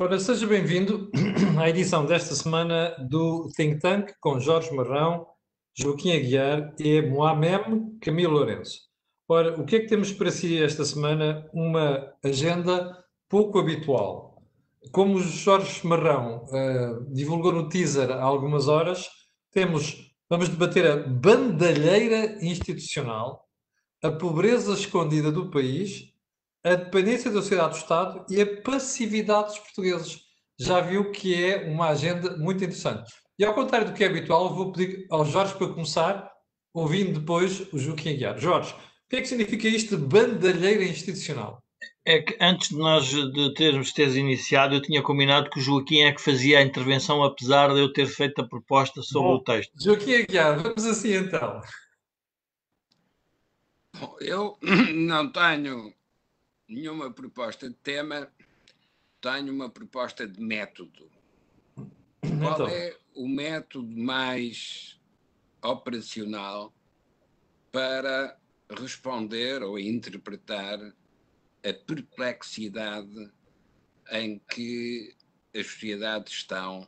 Ora, seja bem-vindo à edição desta semana do Think Tank com Jorge Marrão, Joaquim Aguiar e Moamem Camilo Lourenço. Ora, o que é que temos para si esta semana? Uma agenda pouco habitual. Como o Jorge Marrão uh, divulgou no teaser há algumas horas, temos, vamos debater a bandalheira institucional, a pobreza escondida do país a dependência da sociedade do Estado e a passividade dos portugueses. Já viu que é uma agenda muito interessante. E ao contrário do que é habitual, vou pedir ao Jorge para começar, ouvindo depois o Joaquim Aguiar. Jorge, o que é que significa isto de bandalheira institucional? É que antes de nós de termos tese iniciado, eu tinha combinado que o Joaquim é que fazia a intervenção, apesar de eu ter feito a proposta sobre Bom, o texto. Joaquim Aguiar, vamos assim então. Bom, eu não tenho nenhuma proposta de tema, tenho uma proposta de método. Qual então. é o método mais operacional para responder ou interpretar a perplexidade em que as sociedades estão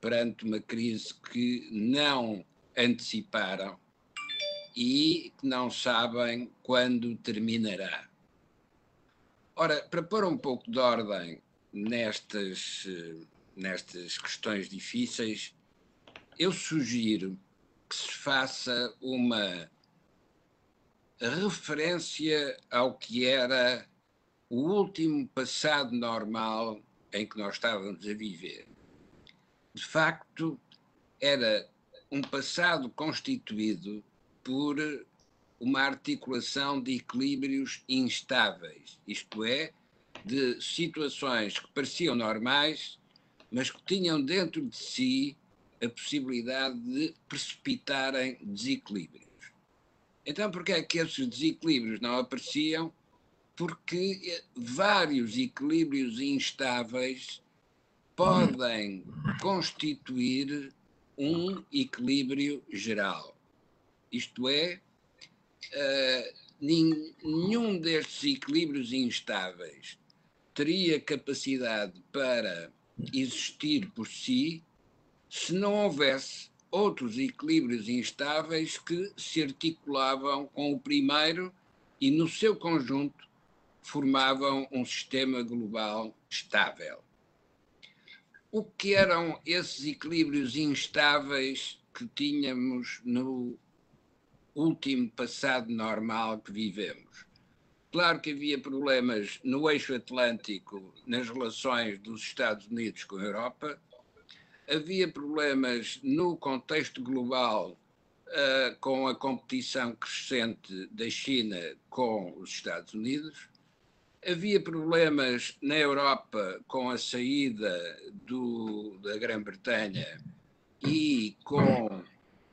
perante uma crise que não anteciparam e que não sabem quando terminará. Ora, para pôr um pouco de ordem nestas, nestas questões difíceis, eu sugiro que se faça uma referência ao que era o último passado normal em que nós estávamos a viver. De facto, era um passado constituído por uma articulação de equilíbrios instáveis, isto é, de situações que pareciam normais, mas que tinham dentro de si a possibilidade de precipitarem desequilíbrios. Então, por que é que esses desequilíbrios não apareciam? Porque vários equilíbrios instáveis podem constituir um equilíbrio geral. Isto é, nenhum destes equilíbrios instáveis teria capacidade para existir por si se não houvesse outros equilíbrios instáveis que se articulavam com o primeiro e, no seu conjunto, formavam um sistema global estável. O que eram esses equilíbrios instáveis que tínhamos no último passado normal que vivemos. Claro que havia problemas no eixo atlântico nas relações dos Estados Unidos com a Europa, havia problemas no contexto global uh, com a competição crescente da China com os Estados Unidos, havia problemas na Europa com a saída do, da Grã-Bretanha e com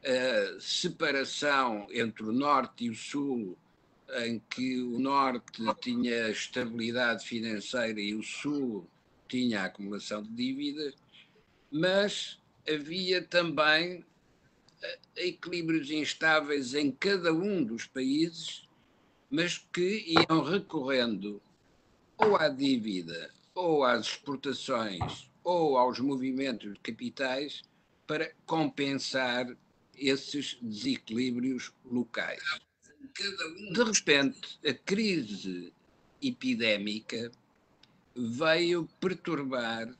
a separação entre o norte e o sul, em que o norte tinha estabilidade financeira e o sul tinha acumulação de dívidas, mas havia também eh, equilíbrios instáveis em cada um dos países, mas que iam recorrendo ou à dívida, ou às exportações, ou aos movimentos de capitais para compensar esses desequilíbrios locais. De repente, a crise epidémica veio perturbar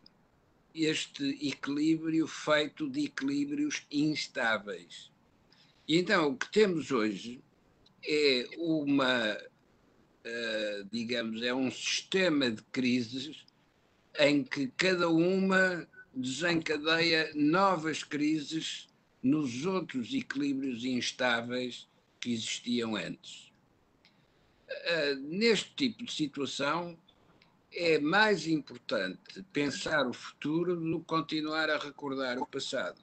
este equilíbrio feito de equilíbrios instáveis. E então o que temos hoje é uma, uh, digamos, é um sistema de crises em que cada uma desencadeia novas crises nos outros equilíbrios instáveis que existiam antes. Uh, neste tipo de situação, é mais importante pensar o futuro do que continuar a recordar o passado.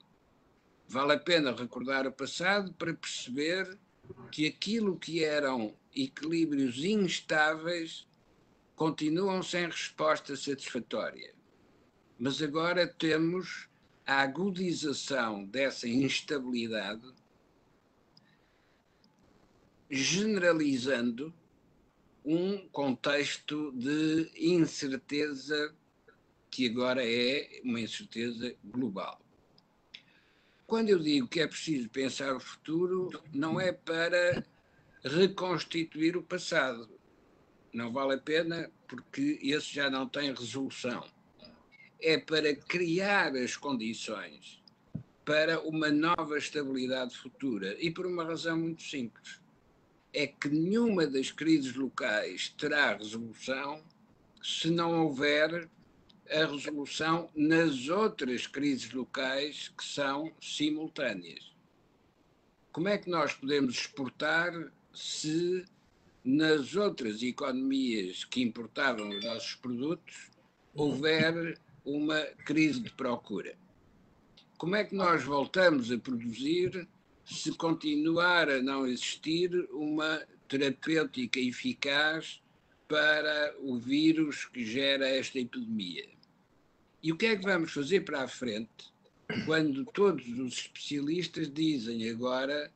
Vale a pena recordar o passado para perceber que aquilo que eram equilíbrios instáveis continuam sem resposta satisfatória. Mas agora temos a agudização dessa instabilidade, generalizando um contexto de incerteza que agora é uma incerteza global. Quando eu digo que é preciso pensar o futuro, não é para reconstituir o passado. Não vale a pena, porque esse já não tem resolução. É para criar as condições para uma nova estabilidade futura. E por uma razão muito simples. É que nenhuma das crises locais terá resolução se não houver a resolução nas outras crises locais que são simultâneas. Como é que nós podemos exportar se nas outras economias que importavam os nossos produtos houver uma crise de procura? Como é que nós voltamos a produzir se continuar a não existir uma terapêutica eficaz para o vírus que gera esta epidemia? E o que é que vamos fazer para a frente quando todos os especialistas dizem agora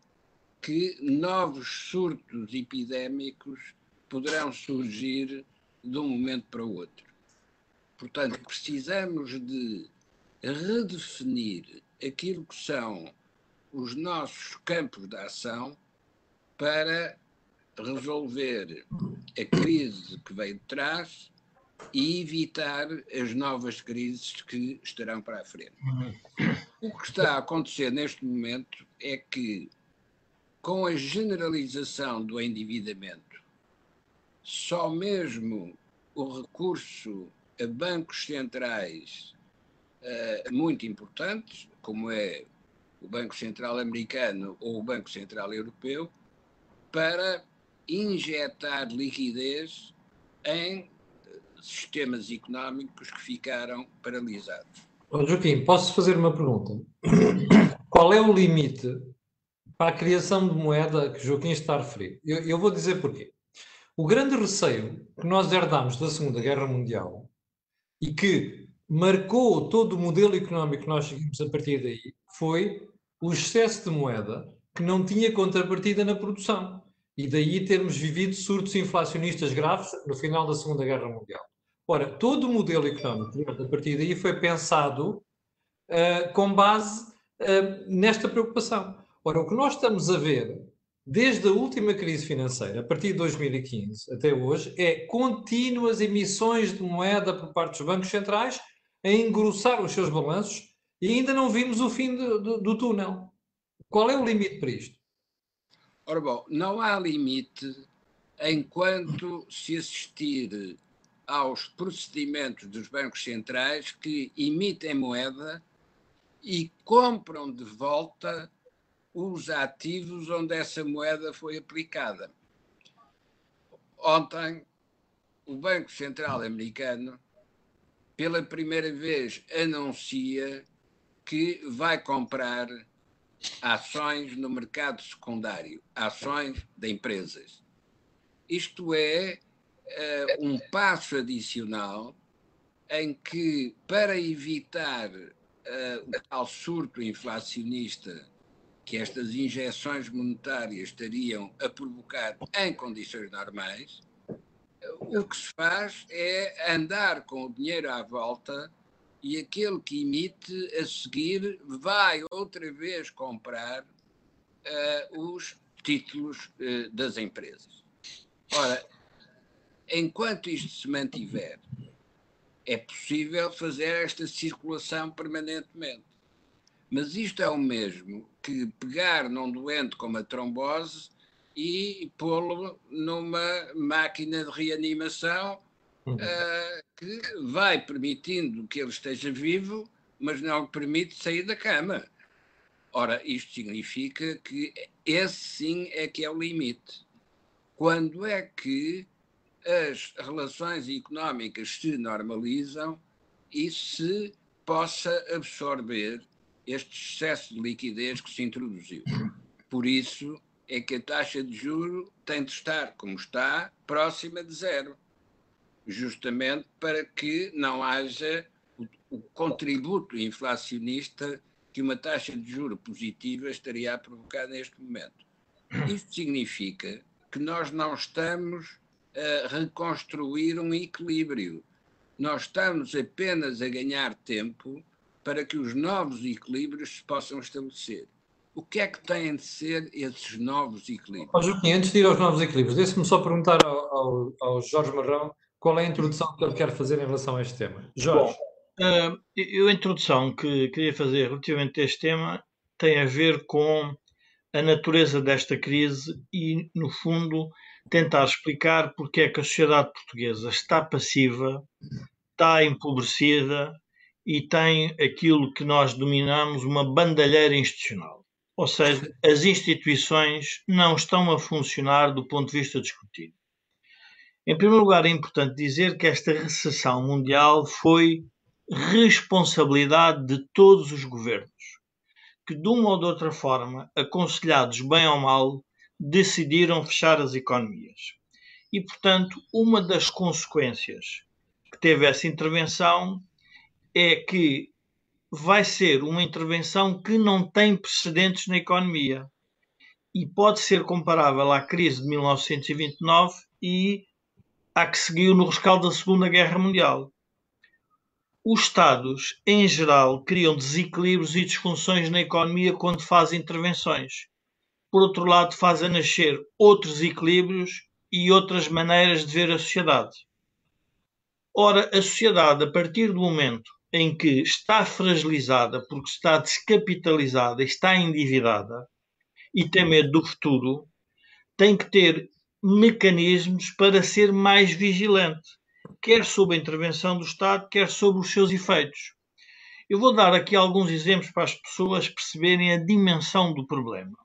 que novos surtos epidémicos poderão surgir de um momento para o outro? Portanto, precisamos de redefinir aquilo que são os nossos campos de ação para resolver a crise que veio de trás e evitar as novas crises que estarão para a frente. O que está a acontecer neste momento é que, com a generalização do endividamento, só mesmo o recurso bancos centrais uh, muito importantes, como é o Banco Central Americano ou o Banco Central Europeu, para injetar liquidez em sistemas económicos que ficaram paralisados. Oh, Joaquim, posso fazer uma pergunta? Qual é o limite para a criação de moeda que Joaquim está a referir? Eu, eu vou dizer porquê. O grande receio que nós herdamos da Segunda Guerra Mundial e que marcou todo o modelo económico que nós seguimos a partir daí foi o excesso de moeda que não tinha contrapartida na produção. E daí termos vivido surtos inflacionistas graves no final da Segunda Guerra Mundial. Ora, todo o modelo económico a partir daí foi pensado uh, com base uh, nesta preocupação. Ora, o que nós estamos a ver desde a última crise financeira, a partir de 2015 até hoje, é contínuas emissões de moeda por parte dos bancos centrais a engrossar os seus balanços e ainda não vimos o fim do, do, do túnel. Qual é o limite para isto? Ora bom, não há limite enquanto se assistir aos procedimentos dos bancos centrais que emitem moeda e compram de volta os ativos onde essa moeda foi aplicada. Ontem, o Banco Central Americano, pela primeira vez, anuncia que vai comprar ações no mercado secundário, ações de empresas. Isto é uh, um passo adicional em que, para evitar uh, o tal surto inflacionista que estas injeções monetárias estariam a provocar em condições normais, o que se faz é andar com o dinheiro à volta e aquele que emite a seguir vai outra vez comprar uh, os títulos uh, das empresas. Ora, enquanto isto se mantiver, é possível fazer esta circulação permanentemente. Mas isto é o mesmo que pegar num doente com uma trombose e pô-lo numa máquina de reanimação uh, que vai permitindo que ele esteja vivo, mas não permite sair da cama. Ora, isto significa que esse sim é que é o limite. Quando é que as relações económicas se normalizam e se possa absorver este excesso de liquidez que se introduziu. Por isso é que a taxa de juro tem de estar, como está, próxima de zero, justamente para que não haja o, o contributo inflacionista que uma taxa de juro positiva estaria a provocar neste momento. Isto significa que nós não estamos a reconstruir um equilíbrio. nós estamos apenas a ganhar tempo para que os novos equilíbrios se possam estabelecer. O que é que têm de ser esses novos equilíbrios? Oh, Joaquim, antes de ir aos novos equilíbrios, deixe-me só perguntar ao, ao, ao, Jorge Marrão qual é a introdução que ele quer fazer em relação a este tema. Jorge. Bom, uh, eu, a introdução que queria fazer relativamente a este tema tem a ver com a natureza desta crise e, no fundo, tentar explicar porque é que a sociedade portuguesa está passiva, está empobrecida e tem aquilo que nós dominamos uma bandalheira institucional. Ou seja, as instituições não estão a funcionar do ponto de vista discutido. Em primeiro lugar, é importante dizer que esta recessão mundial foi responsabilidade de todos os governos, que de uma ou de outra forma, aconselhados bem ou mal, decidiram fechar as economias. E, portanto, uma das consequências que teve essa intervenção é que vai ser uma intervenção que não tem precedentes na economia e pode ser comparável à crise de 1929 e à que seguiu no rescaldo da Segunda Guerra Mundial. Os Estados, em geral, criam desequilíbrios e disfunções na economia quando fazem intervenções. Por outro lado, fazem nascer outros equilíbrios e outras maneiras de ver a sociedade. Ora, a sociedade, a partir do momento em que está fragilizada porque está descapitalizada, está endividada e tem medo do futuro, tem que ter mecanismos para ser mais vigilante, quer sob a intervenção do Estado, quer sobre os seus efeitos. Eu vou dar aqui alguns exemplos para as pessoas perceberem a dimensão do problema.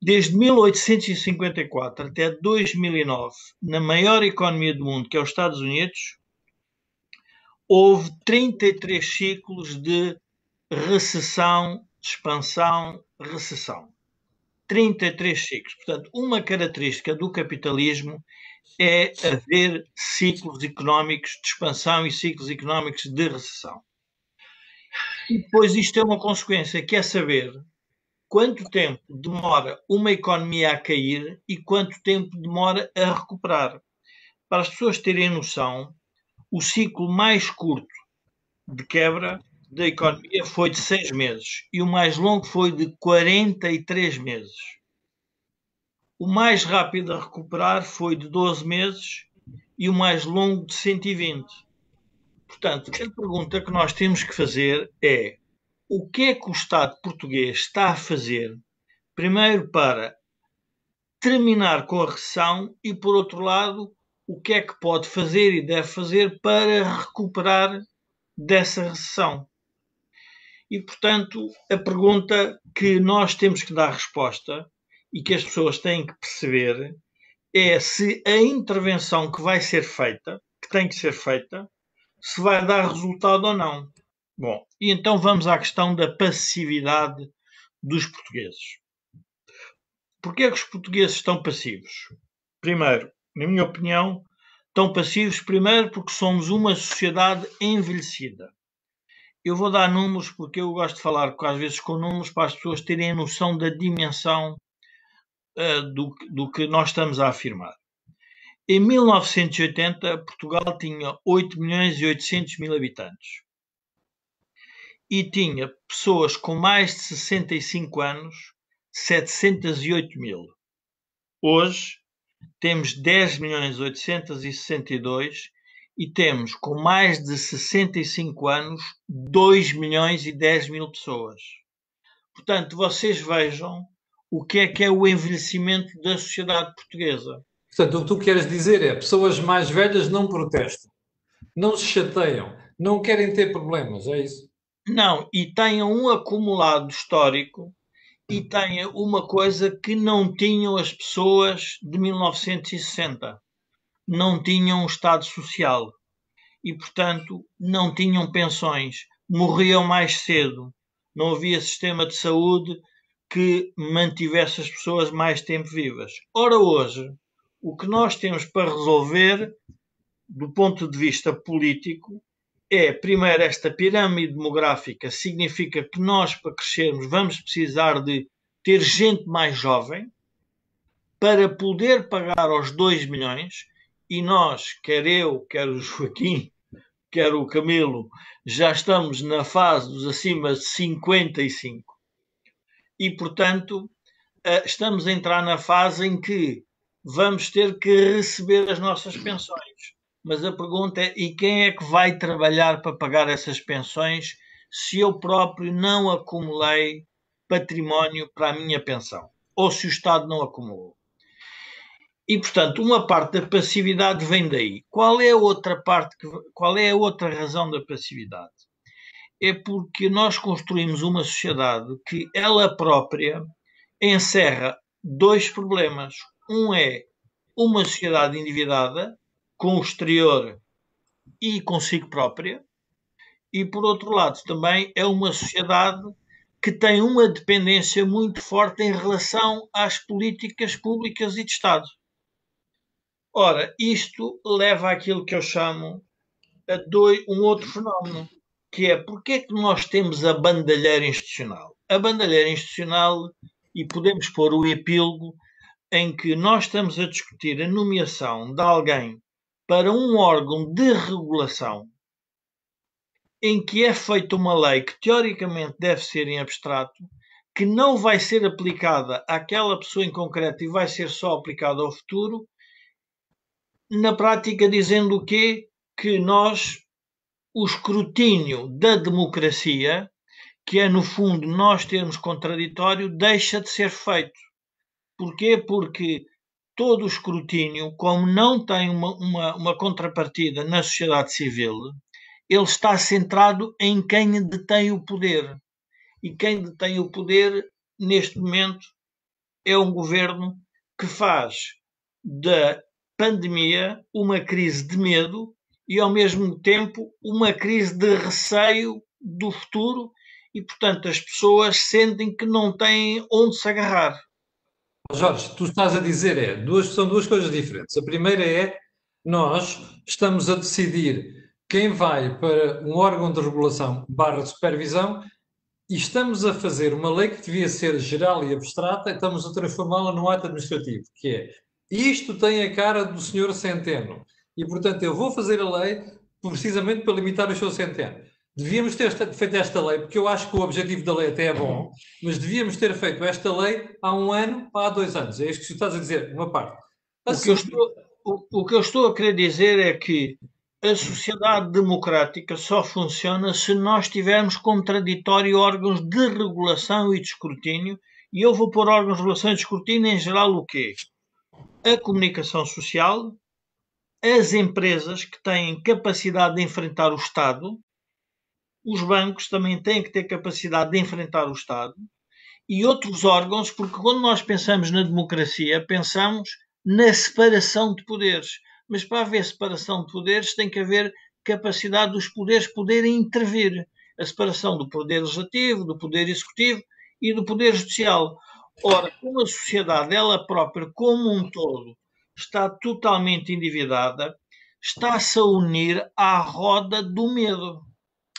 Desde 1854 até 2009, na maior economia do mundo, que é os Estados Unidos, houve 33 ciclos de recessão, expansão, recessão. 33 ciclos. Portanto, uma característica do capitalismo é haver ciclos económicos de expansão e ciclos económicos de recessão. E depois isto é uma consequência, que é saber quanto tempo demora uma economia a cair e quanto tempo demora a recuperar. Para as pessoas terem noção, o ciclo mais curto de quebra da economia foi de seis meses e o mais longo foi de 43 meses. O mais rápido a recuperar foi de 12 meses e o mais longo de 120. Portanto, a pergunta que nós temos que fazer é o que é que o Estado português está a fazer, primeiro para terminar com a recessão e, por outro lado, o que é que pode fazer e deve fazer para recuperar dessa recessão. E, portanto, a pergunta que nós temos que dar resposta e que as pessoas têm que perceber é se a intervenção que vai ser feita, que tem que ser feita, se vai dar resultado ou não. Bom, e então vamos à questão da passividade dos portugueses. Porquê é que os portugueses estão passivos? Primeiro, na minha opinião, estão passivos, primeiro porque somos uma sociedade envelhecida. Eu vou dar números porque eu gosto de falar às vezes com números para as pessoas terem noção da dimensão uh, do, do que nós estamos a afirmar. Em 1980, Portugal tinha 8 milhões e 800 mil habitantes e tinha pessoas com mais de 65 anos 708 mil. Hoje, temos 10 milhões 862 e temos com mais de 65 anos 2 milhões e 10 mil pessoas. Portanto, vocês vejam o que é que é o envelhecimento da sociedade portuguesa. Portanto, o que tu queres dizer é pessoas mais velhas não protestam, não se chateiam, não querem ter problemas, é isso? Não, e têm um acumulado histórico e tem uma coisa que não tinham as pessoas de 1960. Não tinham um Estado Social e, portanto, não tinham pensões, morriam mais cedo, não havia sistema de saúde que mantivesse as pessoas mais tempo vivas. Ora, hoje, o que nós temos para resolver, do ponto de vista político, é, primeiro, esta pirâmide demográfica significa que nós, para crescermos, vamos precisar de ter gente mais jovem para poder pagar aos 2 milhões e nós, quer eu, quer o Joaquim, quer o Camilo, já estamos na fase dos acima de 55. E, portanto, eh, estamos a entrar na fase em que vamos ter que receber as nossas pensões. Mas a pergunta é: e quem é que vai trabalhar para pagar essas pensões se eu próprio não acumulei património para a minha pensão? Ou se o Estado não acumulou? E, portanto, uma parte da passividade vem daí. Qual é a outra parte, que, qual é a outra razão da passividade? É porque nós construímos uma sociedade que ela própria encerra dois problemas. Um é uma sociedade endividada com o exterior e consigo própria, e por outro lado também é uma sociedade que tem uma dependência muito forte em relação às políticas públicas e de Estado. Ora, isto leva àquilo que eu chamo a dois, um outro fenómeno, que é porque é que nós temos a bandalheira institucional? A bandalheira institucional, e podemos pôr o epílogo, em que nós estamos a discutir a nomeação de alguém para um órgão de regulação em que é feita uma lei que teoricamente deve ser em abstrato, que não vai ser aplicada àquela pessoa em concreto e vai ser só aplicada ao futuro, na prática dizendo o quê? Que nós, o escrutínio da democracia, que é no fundo nós termos contraditório, deixa de ser feito. Porquê? Porque todo o escrutínio, como não tem uma, uma, uma contrapartida na sociedade civil, ele está centrado em quem detém o poder. E quem detém o poder, neste momento, é um governo que faz da pandemia, uma crise de medo e, ao mesmo tempo, uma crise de receio do futuro e, portanto, as pessoas sentem que não têm onde se agarrar. Jorge, tu estás a dizer é, duas, são duas coisas diferentes. A primeira é, nós estamos a decidir quem vai para um órgão de regulação barra de supervisão e estamos a fazer uma lei que devia ser geral e abstrata, estamos a transformá-la num ato administrativo, que é isto tem a cara do senhor Centeno. E, portanto, eu vou fazer a lei precisamente para limitar o seu Centeno. Devíamos ter feito esta lei, porque eu acho que o objetivo da lei até é bom, mas devíamos ter feito esta lei há um ano ou há dois anos. É isto que tu estás a dizer, uma parte. Assim, o, que eu estou, o, o que eu estou a querer dizer é que a sociedade democrática só funciona se nós tivermos contraditório órgãos de regulação e de escrutínio, e eu vou pôr órgãos de regulação e de escrutínio em geral o quê? a comunicação social, as empresas que têm capacidade de enfrentar o Estado, os bancos também têm que ter capacidade de enfrentar o Estado e outros órgãos, porque quando nós pensamos na democracia, pensamos na separação de poderes. Mas para haver separação de poderes, tem que haver capacidade dos poderes poderem intervir. A separação do poder legislativo, do poder executivo e do poder judicial. Ora, uma sociedade, ela própria, como um todo, está totalmente endividada, está-se a unir à roda do medo.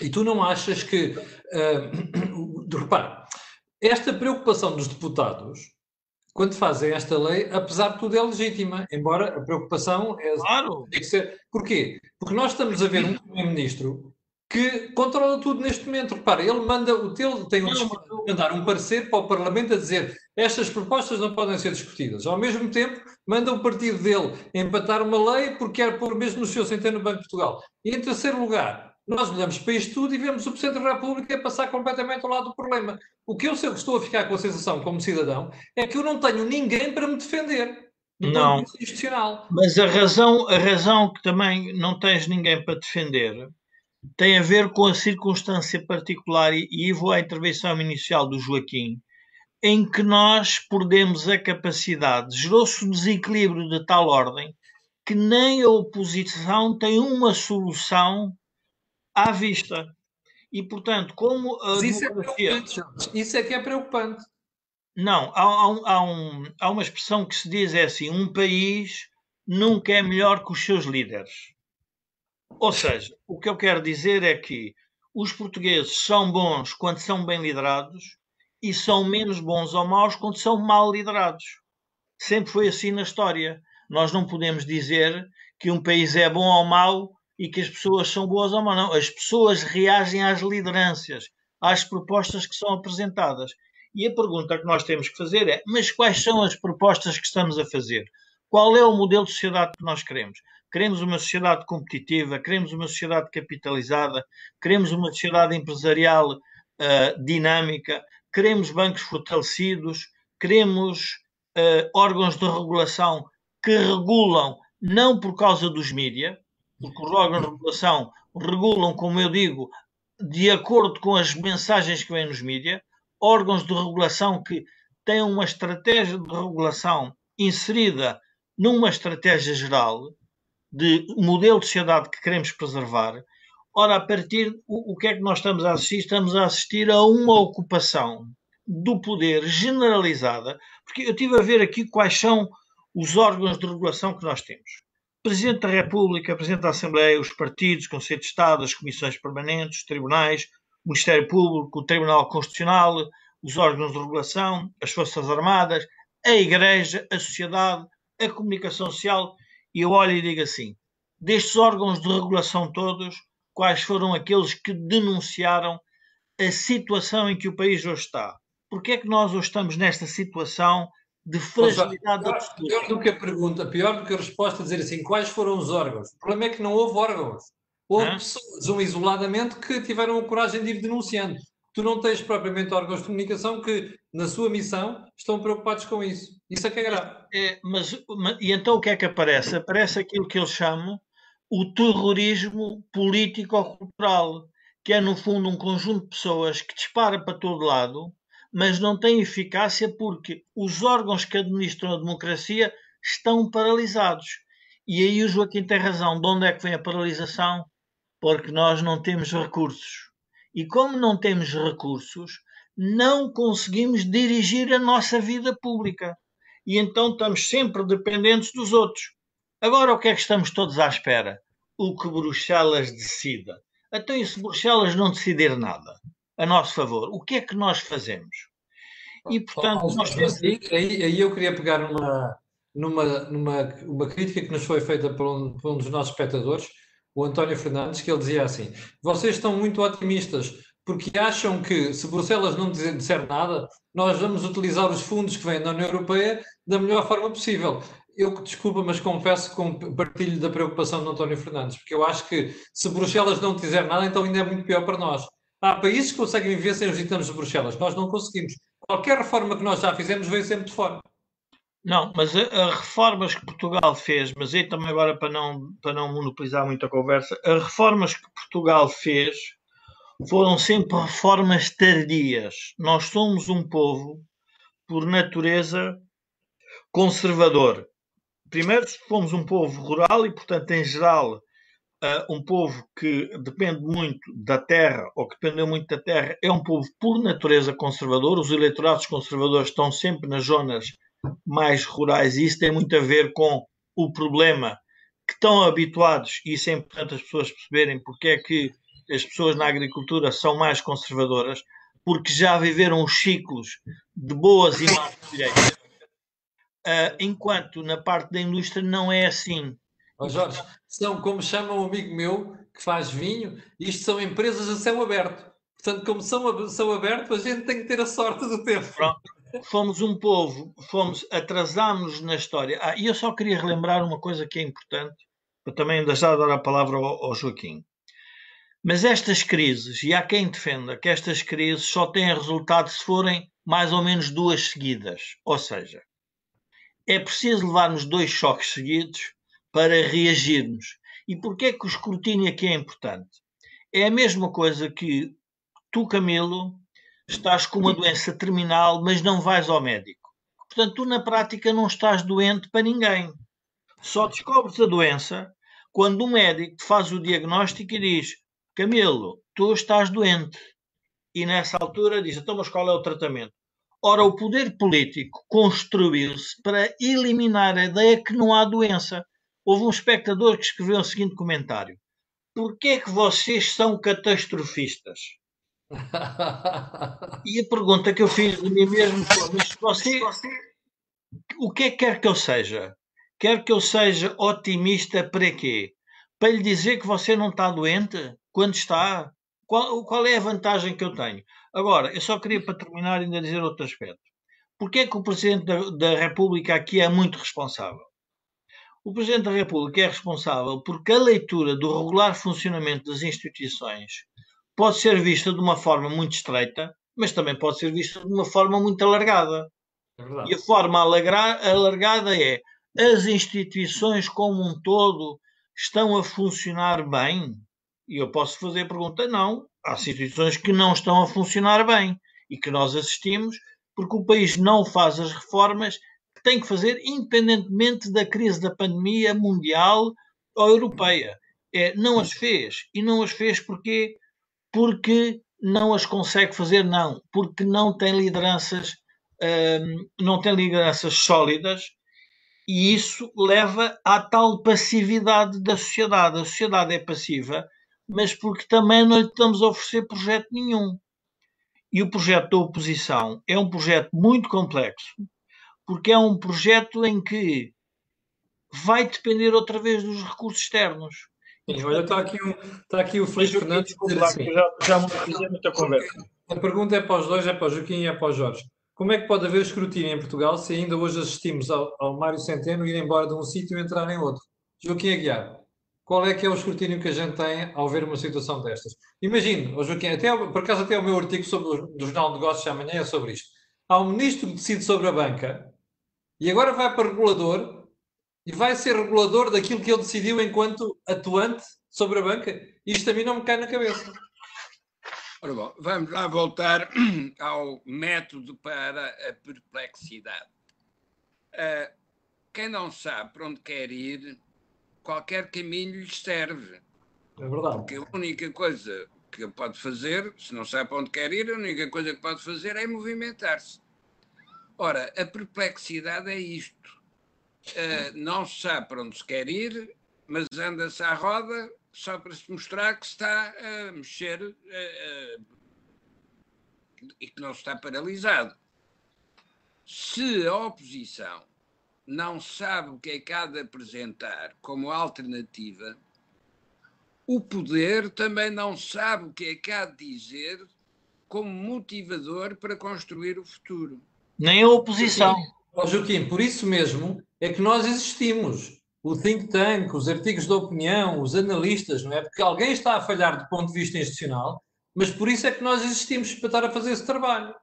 E tu não achas que. Uh, repara, esta preocupação dos deputados, quando fazem esta lei, apesar de tudo, é legítima, embora a preocupação é. Claro! Tem que ser. Porquê? Porque nós estamos a ver um primeiro-ministro que controla tudo neste momento. Repara, ele manda o teu, tem um mandar um parecer para o Parlamento a dizer estas propostas não podem ser discutidas. Ao mesmo tempo, manda o partido dele empatar uma lei porque quer pôr mesmo o seu centeno no Banco de Portugal. E em terceiro lugar, nós olhamos para isto tudo e vemos o Presidente da República passar completamente ao lado do problema. O que eu estou a ficar com a sensação, como cidadão, é que eu não tenho ninguém para me defender. Não. Institucional. Mas a razão, a razão que também não tens ninguém para defender tem a ver com a circunstância particular, e vou à intervenção inicial do Joaquim, em que nós perdemos a capacidade, gerou-se um desequilíbrio de tal ordem que nem a oposição tem uma solução à vista. E, portanto, como a isso, é democracia... é isso é que é preocupante. Não, há, há, há, um, há uma expressão que se diz é assim: um país nunca é melhor que os seus líderes. Ou seja, o que eu quero dizer é que os portugueses são bons quando são bem liderados e são menos bons ou maus quando são mal liderados. Sempre foi assim na história. Nós não podemos dizer que um país é bom ou mau e que as pessoas são boas ou não. As pessoas reagem às lideranças, às propostas que são apresentadas. E a pergunta que nós temos que fazer é: mas quais são as propostas que estamos a fazer? Qual é o modelo de sociedade que nós queremos? Queremos uma sociedade competitiva, queremos uma sociedade capitalizada, queremos uma sociedade empresarial uh, dinâmica, queremos bancos fortalecidos, queremos uh, órgãos de regulação que regulam não por causa dos mídias, porque os órgãos de regulação regulam, como eu digo, de acordo com as mensagens que vêm nos mídias, órgãos de regulação que têm uma estratégia de regulação inserida numa estratégia geral de modelo de sociedade que queremos preservar. Ora, a partir o, o que é que nós estamos a assistir? Estamos a assistir a uma ocupação do poder generalizada, porque eu tive a ver aqui quais são os órgãos de regulação que nós temos. Presidente da República, Presidente da Assembleia, os partidos, Conselho de Estado, as comissões permanentes, os tribunais, o Ministério Público, o Tribunal Constitucional, os órgãos de regulação, as Forças Armadas, a Igreja, a sociedade, a comunicação social. E eu olho e digo assim: destes órgãos de regulação todos, quais foram aqueles que denunciaram a situação em que o país hoje está? Porque é que nós hoje estamos nesta situação de fragilidade pior, da Pior do que a pergunta, pior do que a resposta, dizer assim, quais foram os órgãos? O problema é que não houve órgãos. Houve pessoas, um isoladamente, que tiveram a coragem de ir denunciando. Tu não tens propriamente órgãos de comunicação que, na sua missão, estão preocupados com isso. Isso é que é grave. É, mas, mas, e então o que é que aparece? Aparece aquilo que eles chamam o terrorismo político-cultural, que é, no fundo, um conjunto de pessoas que dispara para todo lado mas não tem eficácia porque os órgãos que administram a democracia estão paralisados. E aí o Joaquim tem razão. De onde é que vem a paralisação? Porque nós não temos recursos. E como não temos recursos, não conseguimos dirigir a nossa vida pública. E então estamos sempre dependentes dos outros. Agora o que é que estamos todos à espera? O que Bruxelas decida. E se Bruxelas não decidir nada? A nosso favor. O que é que nós fazemos? E, portanto, oh, nós temos... aí, aí, eu queria pegar numa, numa, numa uma crítica que nos foi feita por um, por um dos nossos espectadores, o António Fernandes, que ele dizia assim: vocês estão muito otimistas porque acham que se Bruxelas não disser nada, nós vamos utilizar os fundos que vêm da União Europeia da melhor forma possível. Eu, desculpa, mas confesso que partilho da preocupação do António Fernandes, porque eu acho que se Bruxelas não disser nada, então ainda é muito pior para nós. Há países que conseguem viver sem os ditames de Bruxelas. Nós não conseguimos. Qualquer reforma que nós já fizemos veio sempre de fora. Não, mas as reformas que Portugal fez, mas aí também agora para não, para não monopolizar muito a conversa, as reformas que Portugal fez foram sempre reformas tardias. Nós somos um povo, por natureza, conservador. Primeiro, fomos um povo rural e, portanto, em geral, uh, um povo que depende muito da terra, ou que dependeu muito da terra, é um povo por natureza conservador. Os eleitorados conservadores estão sempre nas zonas mais rurais e isso tem muito a ver com o problema que estão habituados, e isso é importante as pessoas perceberem porque é que as pessoas na agricultura são mais conservadoras, porque já viveram os ciclos de boas e más direitas. Uh, enquanto na parte da indústria não é assim. Oh, Jorge, são como chama um amigo meu que faz vinho, isto são empresas a céu aberto. Portanto, como são a céu aberto, a gente tem que ter a sorte do tempo. Pronto. Fomos um povo, fomos, atrasámos na história. Ah, e eu só queria relembrar uma coisa que é importante, eu também ainda já dar a palavra ao, ao Joaquim. Mas estas crises, e há quem defenda que estas crises só têm resultado se forem mais ou menos duas seguidas. Ou seja, é preciso levarmos dois choques seguidos para reagirmos. E porquê é que o escrutínio aqui é importante? É a mesma coisa que tu, Camilo, estás com uma doença terminal, mas não vais ao médico. Portanto, tu na prática não estás doente para ninguém. Só descobres a doença quando um médico te faz o diagnóstico e diz: Camilo, tu estás doente. E nessa altura diz: então, mas qual é o tratamento? Ora, o poder político construiu-se para eliminar a ideia que não há doença houve um espectador que escreveu o seguinte comentário: Porquê é que vocês são catastrofistas? e a pergunta que eu fiz de mim mesmo foi: mas você, o que é que quer que eu seja? Quer que eu seja otimista para quê? para lhe dizer que você não está doente quando está? Qual, qual é a vantagem que eu tenho? Agora, eu só queria para terminar ainda dizer outro aspecto. Porquê é que o Presidente da, da República aqui é muito responsável? O Presidente da República é responsável porque a leitura do regular funcionamento das instituições pode ser vista de uma forma muito estreita, mas também pode ser vista de uma forma muito alargada. É e a forma alargada é as instituições como um todo estão a funcionar bem? E eu posso fazer a pergunta: não. Há instituições que não estão a funcionar bem e que nós assistimos porque o país não faz as reformas que tem que fazer, independentemente da crise da pandemia mundial ou europeia. É, não as fez. E não as fez porque, porque não as consegue fazer, não. Porque não tem lideranças, hum, não tem lideranças sólidas e isso leva à tal passividade da sociedade. A sociedade é passiva, mas porque também não lhe estamos a oferecer projeto nenhum. E o projeto da oposição é um projeto muito complexo, porque é um projeto em que vai depender outra vez dos recursos externos. Sim, olha, está aqui, um, está aqui o Felipe Fernandes. Assim, já, já muita conversa. A pergunta é para os dois, é para o Joaquim e é para o Jorge. Como é que pode haver escrutínio em Portugal se ainda hoje assistimos ao, ao Mário Centeno ir embora de um sítio e entrar em outro? Joaquim Aguiar, qual é que é o escrutínio que a gente tem ao ver uma situação destas? Imagino, Joaquim, até, por acaso até o meu artigo sobre o, do Jornal de Negócios amanhã é sobre isto. Há um ministro que decide sobre a banca e agora vai para regulador e vai ser regulador daquilo que ele decidiu enquanto atuante sobre a banca. Isto a mim não me cai na cabeça. Ora bom, vamos lá voltar ao método para a perplexidade. Uh, quem não sabe para onde quer ir, qualquer caminho lhe serve. É verdade. Porque a única coisa que pode fazer, se não sabe para onde quer ir, a única coisa que pode fazer é movimentar-se. Ora, a perplexidade é isto. Uh, não se sabe para onde se quer ir, mas anda-se à roda só para se mostrar que se está a mexer uh, uh, e que não está paralisado. Se a oposição não sabe o que é que há de apresentar como alternativa, o poder também não sabe o que é que há de dizer como motivador para construir o futuro. Nem a oposição. Oh, Joaquim, por isso mesmo é que nós existimos o think tank, os artigos de opinião, os analistas, não é? Porque alguém está a falhar do ponto de vista institucional, mas por isso é que nós existimos para estar a fazer esse trabalho.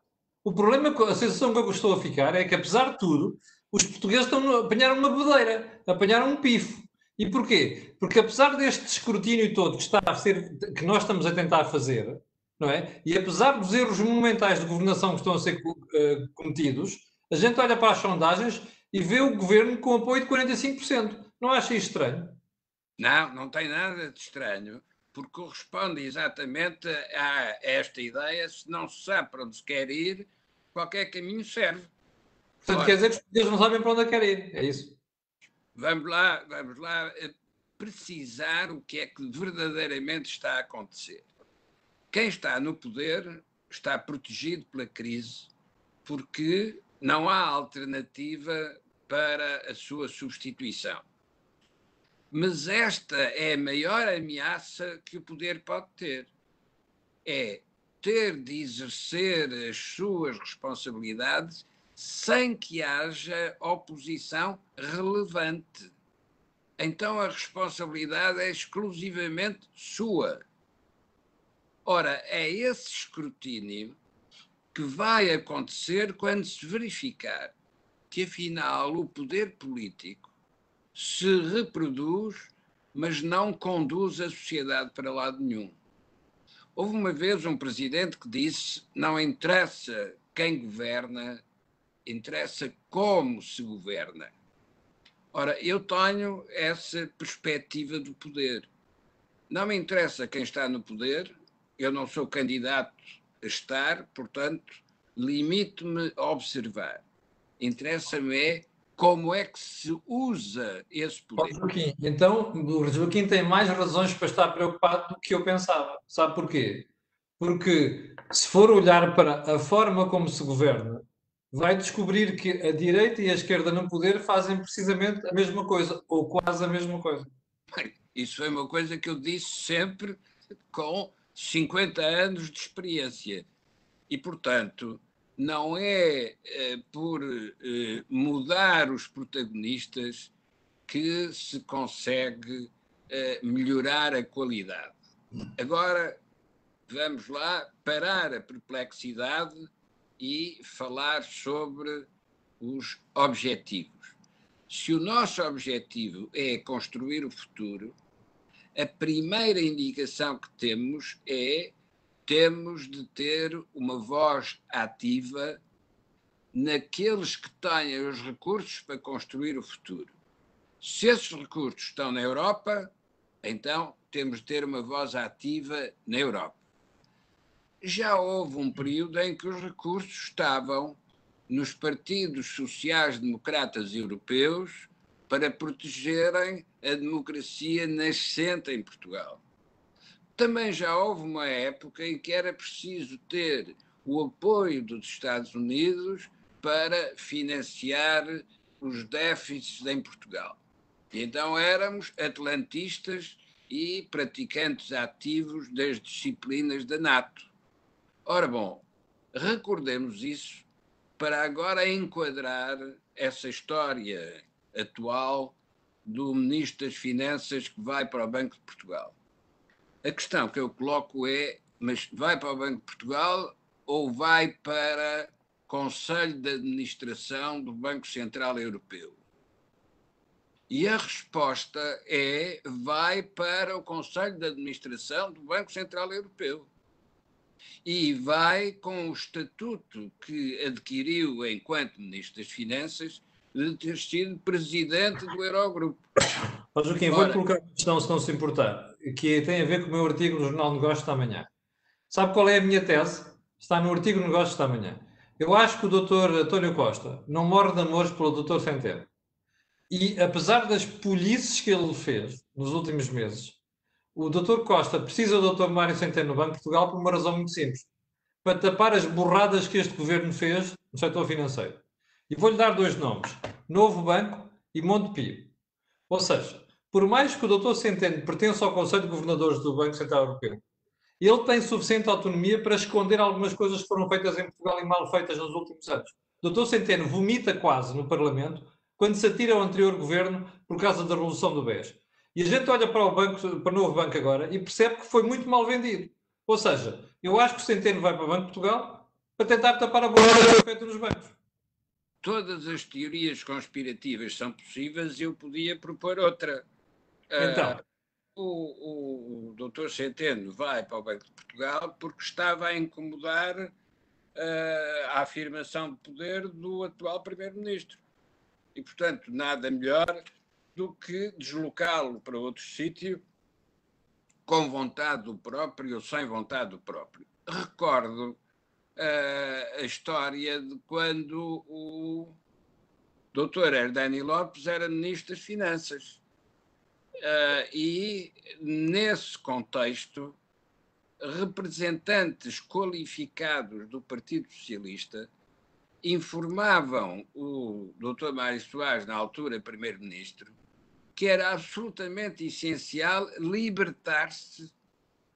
O problema, a sensação que eu estou a ficar é que, apesar de tudo, os portugueses estão, apanharam uma bodeira, apanharam um pifo. E porquê? Porque apesar deste escrutínio todo que, está a ser, que nós estamos a tentar fazer, não é? E apesar dos erros monumentais de governação que estão a ser uh, cometidos, a gente olha para as sondagens e vê o governo com apoio de 45%. Não acha isso estranho? Não, não tem nada de estranho, porque corresponde exatamente a esta ideia. Se não se sabe para onde se quer ir, qualquer caminho serve. Portanto, Ora, quer dizer que os portugueses não sabem para onde querem ir, é isso? Vamos lá, vamos lá eh, precisar o que é que verdadeiramente está a acontecer. Quem está no poder está protegido pela crise porque não há alternativa para a sua substituição. Mas esta é a maior ameaça que o poder pode ter. É ter de exercer as suas responsabilidades sem que haja oposição relevante. Então a responsabilidade é exclusivamente sua. Ora, é esse escrutínio que vai acontecer quando se verificar que, afinal, o poder político se reproduz, mas não conduz a sociedade para lado nenhum. Houve uma vez um presidente que disse: não interessa quem governa, interessa como se governa. Ora, eu tenho essa perspectiva do poder. Não me interessa quem está no poder, eu não sou candidato a estar, portanto, limito-me a observar. Interessa-me é como é que se usa esse poder. Joaquim, então, o Joaquim tem mais razões para estar preocupado do que eu pensava. Sabe porquê? Porque se for olhar para a forma como se governa, vai descobrir que a direita e a esquerda no poder fazem precisamente a mesma coisa, ou quase a mesma coisa. Isso foi uma coisa que eu disse sempre com 50 anos de experiência. E, portanto, não é eh, por eh, mudar os protagonistas que se consegue eh, melhorar a qualidade. Agora, vamos lá parar a perplexidade e falar sobre os objetivos. Se o nosso objetivo é construir o futuro, a primeira indicação que temos é temos de ter uma voz ativa naqueles que tenham os recursos para construir o futuro. Se esses recursos estão na Europa, então temos de ter uma voz ativa na Europa. Já houve um período em que os recursos estavam nos partidos sociais-democratas europeus para protegerem a democracia nascente em Portugal. Também já houve uma época em que era preciso ter o apoio dos Estados Unidos para financiar os déficits em Portugal. Então éramos atlantistas e praticantes ativos das disciplinas da NATO. Ora bom, recordemos isso para agora enquadrar essa história atual do Ministro das Finanças que vai para o Banco de Portugal. A questão que eu coloco é: mas vai para o Banco de Portugal ou vai para Conselho de Administração do Banco Central Europeu? E a resposta é: vai para o Conselho de Administração do Banco Central Europeu. E vai com o estatuto que adquiriu enquanto Ministro das Finanças de ter sido presidente do Eurogrupo. Ó Joaquim, vou colocar uma questão, se não se importar, que tem a ver com o meu artigo no Jornal Negócios da Manhã. Sabe qual é a minha tese? Está no artigo Negócios da Manhã. Eu acho que o doutor António Costa não morre de amores pelo doutor Centeno. E apesar das polícias que ele fez nos últimos meses, o doutor Costa precisa do doutor Mário Centeno no Banco de Portugal por uma razão muito simples. Para tapar as borradas que este governo fez no setor financeiro. E vou-lhe dar dois nomes. Novo Banco e Montepio. Ou seja, por mais que o Dr. Centeno pertença ao Conselho de Governadores do Banco Central Europeu, ele tem suficiente autonomia para esconder algumas coisas que foram feitas em Portugal e mal feitas nos últimos anos. O Dr. Centeno vomita quase no Parlamento quando se atira ao anterior governo por causa da revolução do BES. E a gente olha para o, banco, para o novo banco agora e percebe que foi muito mal vendido. Ou seja, eu acho que o Centeno vai para o Banco de Portugal para tentar tapar a boca feita nos bancos. Todas as teorias conspirativas são possíveis eu podia propor outra. Então. Uh, o, o doutor Centeno vai para o Banco de Portugal porque estava a incomodar uh, a afirmação de poder do atual Primeiro-Ministro. E, portanto, nada melhor do que deslocá-lo para outro sítio com vontade do próprio ou sem vontade do próprio. Recordo a história de quando o doutor Herdani Lopes era Ministro das Finanças Uh, e, nesse contexto, representantes qualificados do Partido Socialista informavam o Dr. Mário Soares, na altura primeiro-ministro, que era absolutamente essencial libertar-se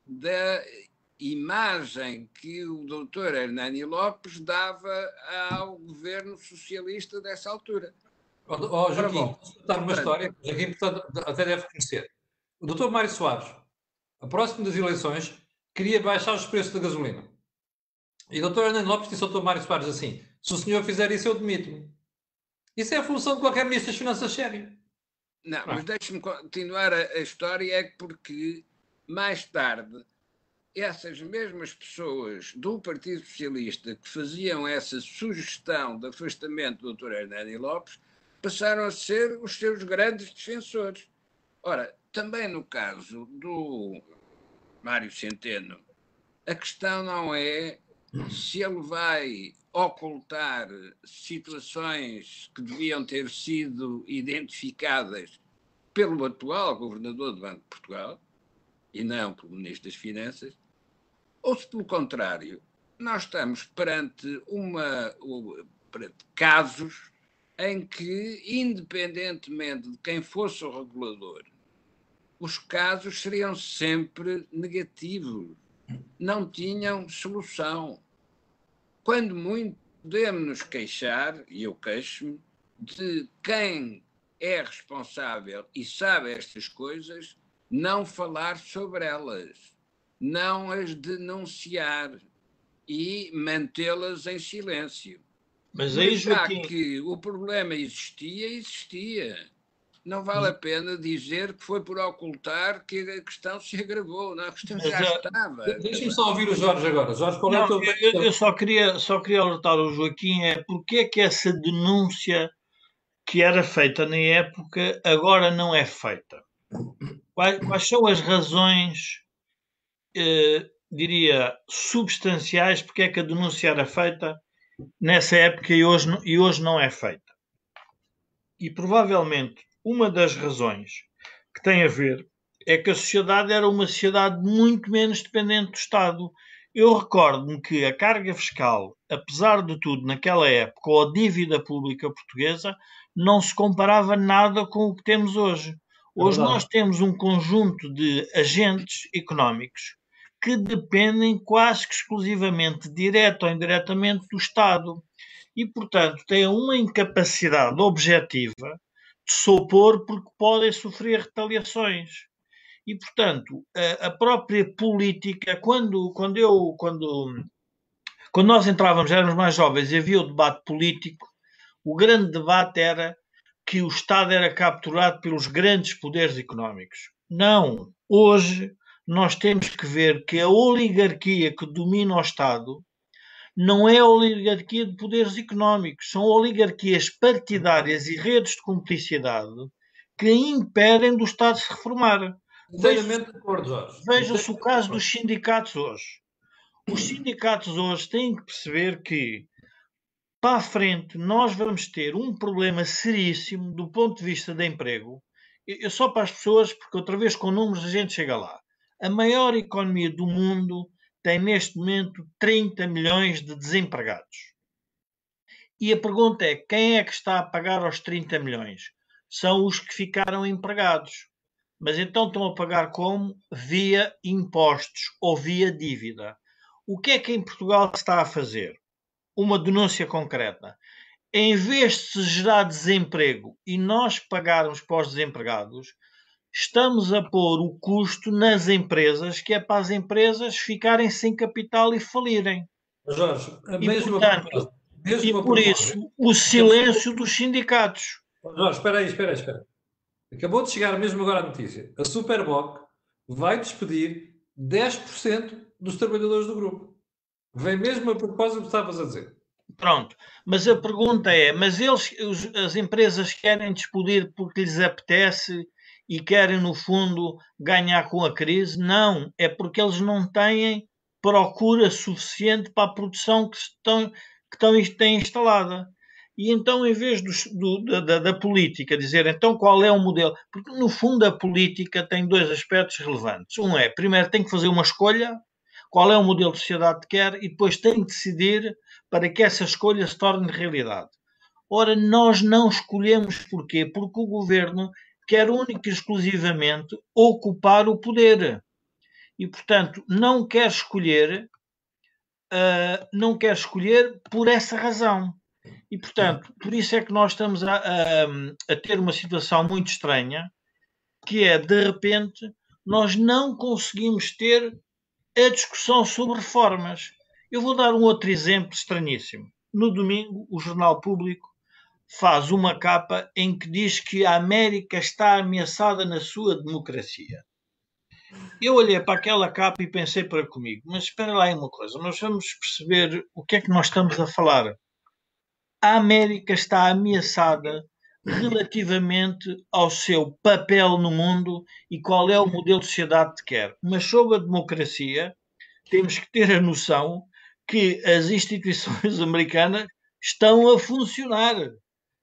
da imagem que o Dr. Hernani Lopes dava ao governo socialista dessa altura. Oh, oh Joaquim, posso contar uma história que Joaquim portanto, até deve conhecer. O doutor Mário Soares, a próximo das eleições, queria baixar os preços da gasolina. E o doutor Hernando Lopes disse ao doutor Mário Soares assim: se o senhor fizer isso, eu demito-me. Isso é a função de qualquer ministro das Finanças sério. Não, mas deixe-me continuar a, a história, é porque mais tarde essas mesmas pessoas do Partido Socialista que faziam essa sugestão de afastamento do Dr. Hernani Lopes passaram a ser os seus grandes defensores. Ora, também no caso do Mário Centeno, a questão não é se ele vai ocultar situações que deviam ter sido identificadas pelo atual governador do Banco de Portugal e não pelo Ministro das Finanças, ou se pelo contrário, nós estamos perante uma perante casos em que, independentemente de quem fosse o regulador, os casos seriam sempre negativos, não tinham solução. Quando muito podemos nos queixar, e eu queixo-me, de quem é responsável e sabe estas coisas, não falar sobre elas, não as denunciar e mantê-las em silêncio. Mas aí, Joaquim... que o problema existia, existia. Não vale a pena dizer que foi por ocultar que a questão se agravou. Não, a questão Mas, já estava. Deixa-me só ouvir o Jorge agora. Jorge, qual é não, eu, eu, só queria, só queria alertar o Joaquim é porque é que essa denúncia que era feita na época agora não é feita. Quais, quais são as razões, eh, diria, substanciais porque é que a denúncia era feita nessa época e hoje, e hoje não é feita? E provavelmente uma das razões que tem a ver é que a sociedade era uma sociedade muito menos dependente do Estado. Eu recordo-me que a carga fiscal, apesar de tudo, naquela época, ou a dívida pública portuguesa, não se comparava nada com o que temos hoje. Hoje é nós temos um conjunto de agentes económicos que dependem quase que exclusivamente, direto ou indiretamente, do Estado. E, portanto, têm uma incapacidade objetiva de se opor porque podem sofrer retaliações. E, portanto, a, a própria política, quando, quando eu, quando, quando nós entrávamos, éramos mais jovens e havia o debate político, o grande debate era que o Estado era capturado pelos grandes poderes económicos. Não. Hoje nós temos que ver que a oligarquia que domina o Estado não é a oligarquia de poderes económicos, são oligarquias partidárias e redes de cumplicidade que impedem do Estado se reformar. Veja-se o caso dos sindicatos hoje. Os sindicatos hoje têm que perceber que para a frente nós vamos ter um problema seríssimo do ponto de vista de emprego. Eu só para as pessoas, porque outra vez com números a gente chega lá. A maior economia do mundo tem neste momento 30 milhões de desempregados. E a pergunta é: quem é que está a pagar aos 30 milhões? São os que ficaram empregados. Mas então estão a pagar como? Via impostos ou via dívida. O que é que em Portugal está a fazer? uma denúncia concreta. Em vez de se gerar desemprego e nós pagarmos para os desempregados, estamos a pôr o custo nas empresas, que é para as empresas ficarem sem capital e falirem. Jorge, a e, mesma portanto, e por isso o silêncio dos sindicatos. Jorge, espera aí, espera aí, espera. Aí. Acabou de chegar mesmo agora a notícia. A Superboc vai despedir 10% dos trabalhadores do grupo. Vem mesmo a propósito do que estavas a dizer. Pronto, mas a pergunta é: mas eles, os, as empresas querem despedir porque lhes apetece e querem, no fundo, ganhar com a crise? Não, é porque eles não têm procura suficiente para a produção que, estão, que estão, têm instalada. E então, em vez do, do, da, da, política dizer então qual é o modelo, porque no fundo a política tem dois aspectos relevantes. Um é, primeiro, tem que fazer uma escolha qual é o modelo de sociedade que quer e depois tem que decidir para que essa escolha se torne realidade. Ora, nós não escolhemos porquê? Porque o governo quer única e exclusivamente ocupar o poder. E, portanto, não quer escolher, uh, não quer escolher por essa razão. E, portanto, por isso é que nós estamos a, a, a ter uma situação muito estranha, que é, de repente, nós não conseguimos ter a discussão sobre reformas. Eu vou dar um outro exemplo estranhíssimo. No domingo, o Jornal Público faz uma capa em que diz que a América está ameaçada na sua democracia. Eu olhei para aquela capa e pensei para comigo, mas espera lá aí uma coisa, nós vamos perceber o que é que nós estamos a falar. A América está ameaçada relativamente ao seu papel no mundo e qual é o modelo de sociedade que quer. Mas sobre a democracia, temos que ter a noção que as instituições americanas estão a funcionar.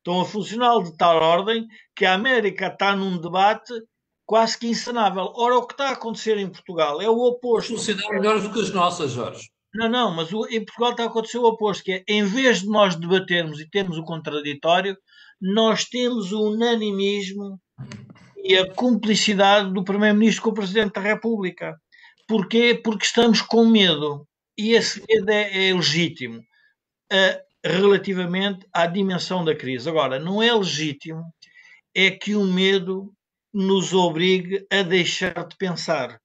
Estão a funcionar de tal ordem que a América está num debate quase que insanável. Ora, o que está a acontecer em Portugal é o oposto. Sociedades melhores do que as nossas, Jorge. Não, não, mas em Portugal está a acontecer o oposto, que é, em vez de nós debatermos e termos o contraditório, nós temos o unanimismo e a cumplicidade do Primeiro-Ministro com o Presidente da República. Porquê? Porque estamos com medo. E esse medo é, é legítimo uh, relativamente à dimensão da crise. Agora, não é legítimo é que o medo nos obrigue a deixar de pensar,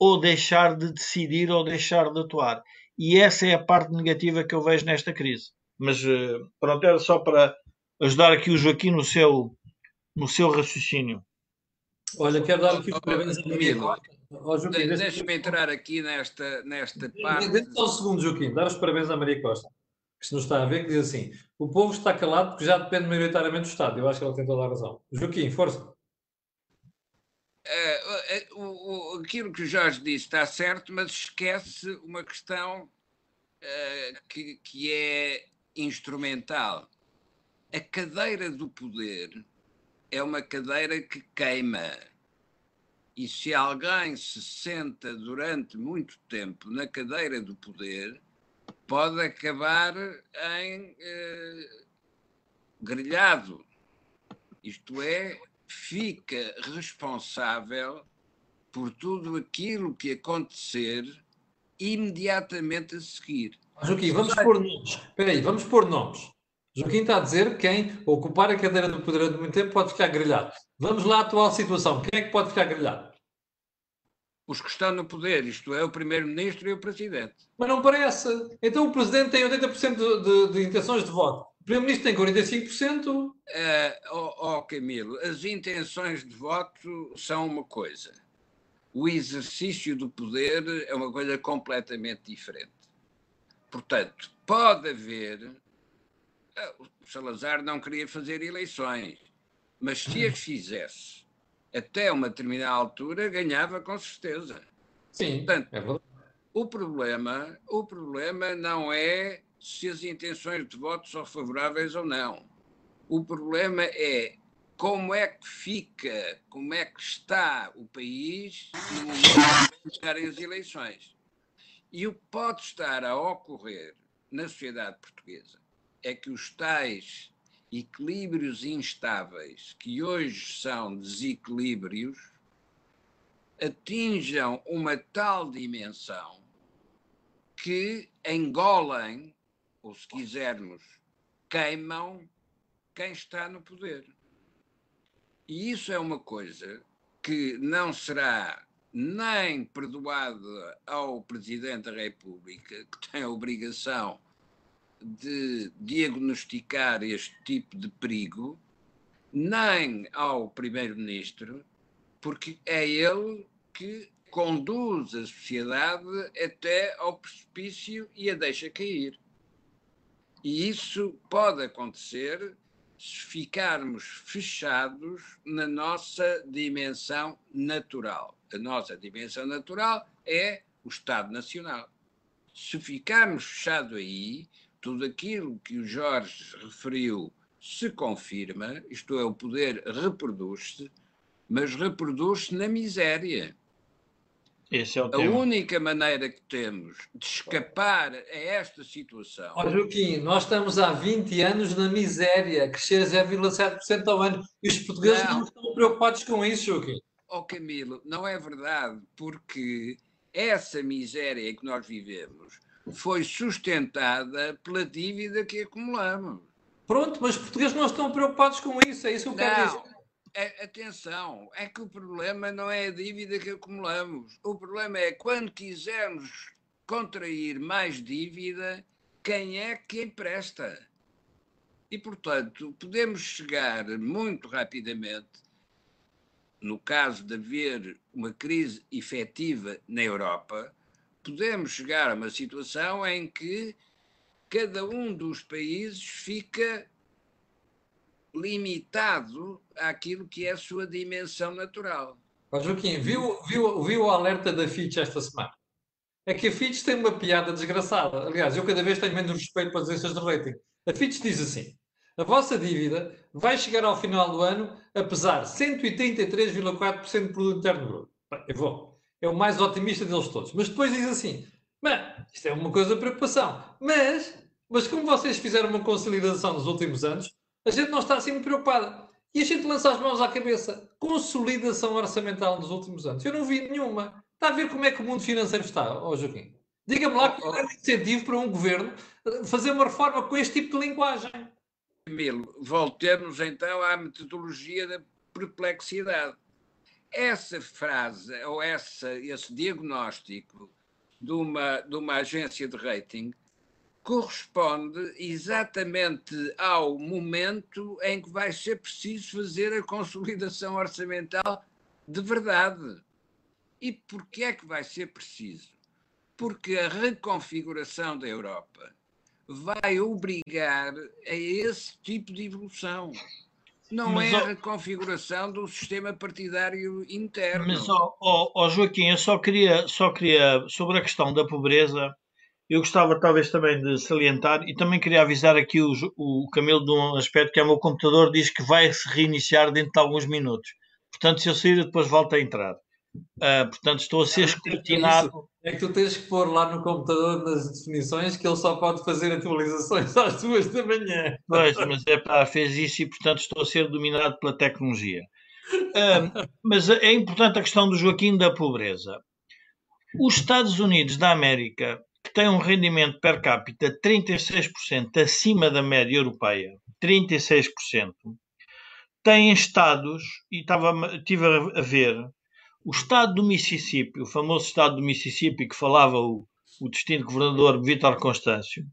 ou deixar de decidir, ou deixar de atuar. E essa é a parte negativa que eu vejo nesta crise. Mas uh, pronto, era só para ajudar aqui o Joaquim no seu, no seu raciocínio. Olha, quero dar aqui os parabéns a Maria Costa. Deixa-me entrar aqui nesta, nesta parte. Deixa só um segundo, Joaquim, dar os parabéns à Maria Costa, que se nos está a ver, que diz assim: o povo está calado porque já depende maioritariamente do Estado. Eu acho que ela tem toda a razão. Joaquim, força. É, é, o, aquilo que o Jorge disse está certo, mas esquece uma questão é, que, que é instrumental. A cadeira do poder é uma cadeira que queima. E se alguém se senta durante muito tempo na cadeira do poder, pode acabar em eh, grelhado. Isto é, fica responsável por tudo aquilo que acontecer imediatamente a seguir. Joaquim, vamos pôr nomes. Espera aí, vamos pôr nomes. Joaquim está a dizer que quem ocupar a cadeira do poder durante muito tempo pode ficar grelhado. Vamos lá à atual situação. Quem é que pode ficar grelhado? Os que estão no poder, isto é, o Primeiro-Ministro e o Presidente. Mas não parece. Então o Presidente tem 80% de, de, de intenções de voto. O Primeiro-Ministro tem 45%. Uh, oh, oh, Camilo, as intenções de voto são uma coisa. O exercício do poder é uma coisa completamente diferente. Portanto, pode haver. Eh, o Salazar não queria fazer eleições, mas se as fizesse até uma determinada altura, ganhava com certeza. Sim, Portanto, é verdade. O problema, o problema não é se as intenções de voto são favoráveis ou não. O problema é como é que fica, como é que está o país no momento de chegarem as eleições. E o que pode estar a ocorrer na sociedade portuguesa é que os tais equilíbrios instáveis, que hoje são desequilíbrios, atinjam uma tal dimensão que engolem, ou se quisermos, queimam quem está no poder. E isso é uma coisa que não será nem perdoada ao Presidente da República, que tem a obrigação de diagnosticar este tipo de perigo, nem ao Primeiro-Ministro, porque é ele que conduz a sociedade até ao precipício e a deixa cair. E isso pode acontecer se ficarmos fechados na nossa dimensão natural. A nossa dimensão natural é o Estado Nacional. Se ficarmos fechados aí, tudo aquilo que o Jorge referiu se confirma, isto é, o poder reproduz-se, mas reproduz-se na miséria. Esse é o a tema. única maneira que temos de escapar a esta situação. Ó Joaquim, nós estamos há 20 anos na miséria, crescer 0,7% ao ano. E os portugueses não. não estão preocupados com isso, Joaquim. Ó oh, Camilo, não é verdade, porque essa miséria que nós vivemos foi sustentada pela dívida que acumulamos. Pronto, mas os portugueses não estão preocupados com isso, é isso que eu quero dizer. É, atenção, é que o problema não é a dívida que acumulamos. O problema é quando quisermos contrair mais dívida, quem é que empresta? E, portanto, podemos chegar muito rapidamente, no caso de haver uma crise efetiva na Europa, podemos chegar a uma situação em que cada um dos países fica limitado àquilo que é a sua dimensão natural. Mas, Joaquim, viu, viu, viu o alerta da Fitch esta semana? É que a Fitch tem uma piada desgraçada. Aliás, eu cada vez tenho menos respeito para as agências de rating. A Fitch diz assim: a vossa dívida vai chegar ao final do ano a pesar 183,4% do produto interno bruto. Eu vou. É o mais otimista deles todos. Mas depois diz assim: isto é uma coisa de preocupação. Mas, mas como vocês fizeram uma consolidação nos últimos anos, a gente não está assim muito preocupada. E a gente lança as mãos à cabeça. Consolidação orçamental nos últimos anos. Eu não vi nenhuma. Está a ver como é que o mundo financeiro está, oh, Joaquim? Diga-me lá qual é o incentivo para um governo fazer uma reforma com este tipo de linguagem. Camilo, voltemos então à metodologia da perplexidade. Essa frase, ou essa, esse diagnóstico de uma, de uma agência de rating, corresponde exatamente ao momento em que vai ser preciso fazer a consolidação orçamental de verdade. E porquê é que vai ser preciso? Porque a reconfiguração da Europa vai obrigar a esse tipo de evolução. Não mas, é a reconfiguração do sistema partidário interno. Mas, ó, oh, oh, Joaquim, eu só queria, só queria, sobre a questão da pobreza, eu gostava talvez também de salientar e também queria avisar aqui o, o Camilo de um aspecto que é o meu computador diz que vai se reiniciar dentro de alguns minutos. Portanto, se eu sair, depois volto a entrar. Uh, portanto, estou a ser ah, escrutinado. É que tu tens que pôr lá no computador nas definições que ele só pode fazer atualizações às duas da manhã. Pois, mas é pá, fez isso e portanto estou a ser dominado pela tecnologia. Uh, mas é importante a questão do Joaquim da pobreza. Os Estados Unidos da América, que têm um rendimento per capita 36% acima da média europeia, 36%, têm estados, e estava, estive a ver, o estado do Mississippi, o famoso estado do Mississippi que falava o, o governador Vítor Constâncio,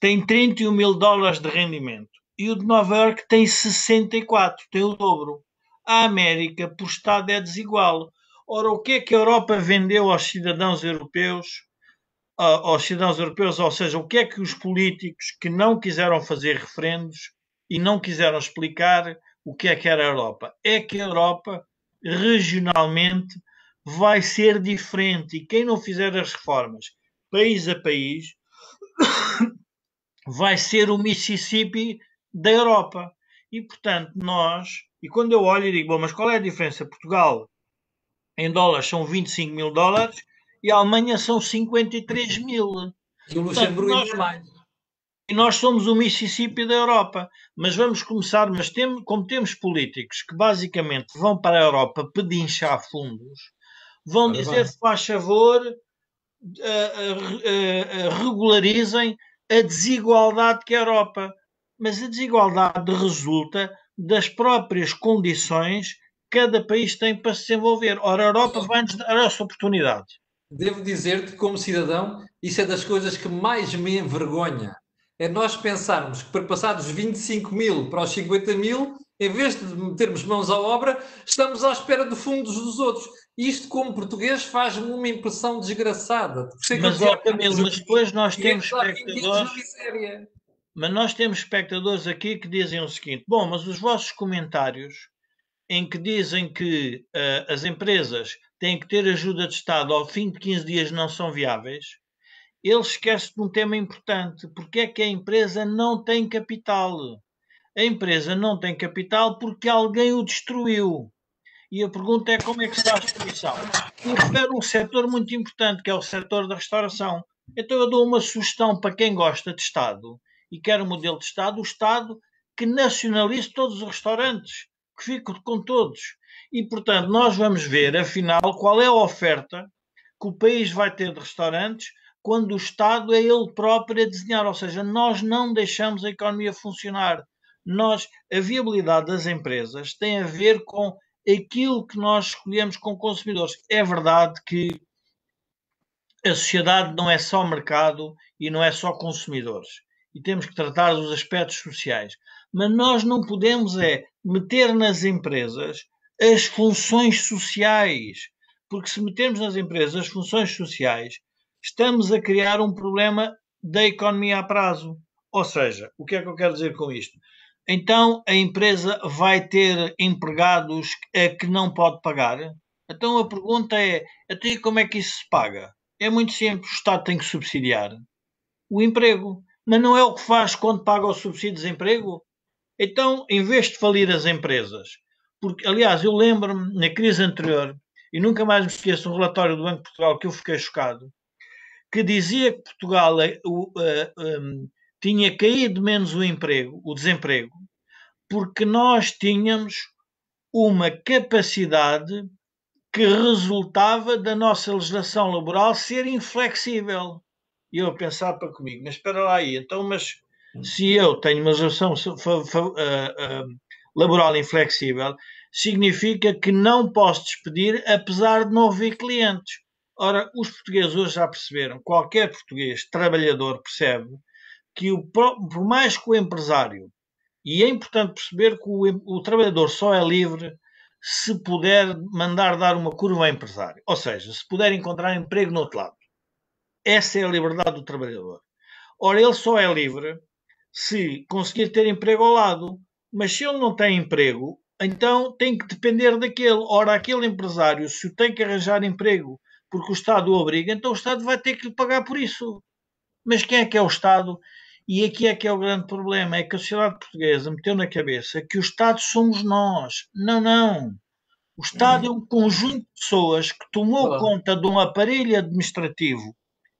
tem 31 mil dólares de rendimento e o de Nova York tem 64, tem o dobro. A América, por estado, é desigual. Ora, o que é que a Europa vendeu aos cidadãos europeus? Aos cidadãos europeus, ou seja, o que é que os políticos que não quiseram fazer referendos e não quiseram explicar o que é que era a Europa? É que a Europa regionalmente vai ser diferente e quem não fizer as reformas país a país vai ser o Mississippi da Europa. E portanto, nós, e quando eu olho e digo, bom, mas qual é a diferença? Portugal em dólares são 25 mil dólares e a Alemanha são 53 mil. E o Luxemburgo ainda mais e nós somos o Mississippi da Europa. Mas vamos começar, mas tem, como temos políticos que basicamente vão para a Europa pedinchar fundos, vão dizer, se faz favor, uh, uh, uh, regularizem a desigualdade que é a Europa. Mas a desigualdade resulta das próprias condições que cada país tem para se desenvolver. Ora, a Europa vai-nos dar essa oportunidade. Devo dizer-te, como cidadão, isso é das coisas que mais me envergonha é nós pensarmos que para passar dos 25 mil para os 50 mil, em vez de metermos mãos à obra, estamos à espera de fundos dos outros. Isto, como português, faz-me uma impressão desgraçada. Mas, ó, Camilo, mas depois nós temos espectadores... Mas nós temos espectadores aqui que dizem o seguinte: bom, mas os vossos comentários em que dizem que uh, as empresas têm que ter ajuda de Estado ao fim de 15 dias não são viáveis, ele esquece de um tema importante. Porque é que a empresa não tem capital? A empresa não tem capital porque alguém o destruiu. E a pergunta é como é que se dá a destruição? Eu refere um setor muito importante, que é o setor da restauração. Então eu dou uma sugestão para quem gosta de Estado e quer um modelo de Estado, o Estado que nacionalize todos os restaurantes, que fique com todos. E, portanto, nós vamos ver, afinal, qual é a oferta que o país vai ter de restaurantes quando o Estado é ele próprio a desenhar, ou seja, nós não deixamos a economia funcionar. Nós, a viabilidade das empresas tem a ver com aquilo que nós escolhemos com consumidores. É verdade que a sociedade não é só mercado e não é só consumidores. E temos que tratar dos aspectos sociais. Mas nós não podemos é meter nas empresas as funções sociais. Porque se metermos nas empresas as funções sociais, estamos a criar um problema da economia a prazo. Ou seja, o que é que eu quero dizer com isto? Então a empresa vai ter empregados a que não pode pagar? Então a pergunta é: até como é que isso se paga? É muito simples, o Estado tem que subsidiar o emprego. Mas não é o que faz quando paga o subsídio de desemprego? Então, em vez de falir as empresas, porque, aliás, eu lembro-me na crise anterior, e nunca mais me esqueço um relatório do Banco de Portugal que eu fiquei chocado, que dizia que Portugal uh, uh, um, tinha caído menos o emprego, o desemprego, porque nós tínhamos uma capacidade que resultava da nossa legislação laboral ser inflexível. E eu pensar para comigo, mas espera lá aí, então, mas se eu tenho uma legislação uh, uh, laboral inflexível, significa que não posso despedir apesar de não haver clientes. Ora, os portugueses hoje já perceberam, qualquer português trabalhador percebe que o, por mais que o empresário, e é importante perceber que o, o trabalhador só é livre se puder mandar dar uma curva ao empresário, ou seja, se puder encontrar emprego no outro lado. Essa é a liberdade do trabalhador. Ora, ele só é livre se conseguir ter emprego ao lado, mas se ele não tem emprego, então tem que depender daquele. Ora, aquele empresário, se o tem que arranjar emprego porque o Estado o obriga, então o Estado vai ter que lhe pagar por isso. Mas quem é que é o Estado? E aqui é que é o grande problema: é que a sociedade portuguesa meteu na cabeça que o Estado somos nós. Não, não. O Estado é um conjunto de pessoas que tomou Olá. conta de um aparelho administrativo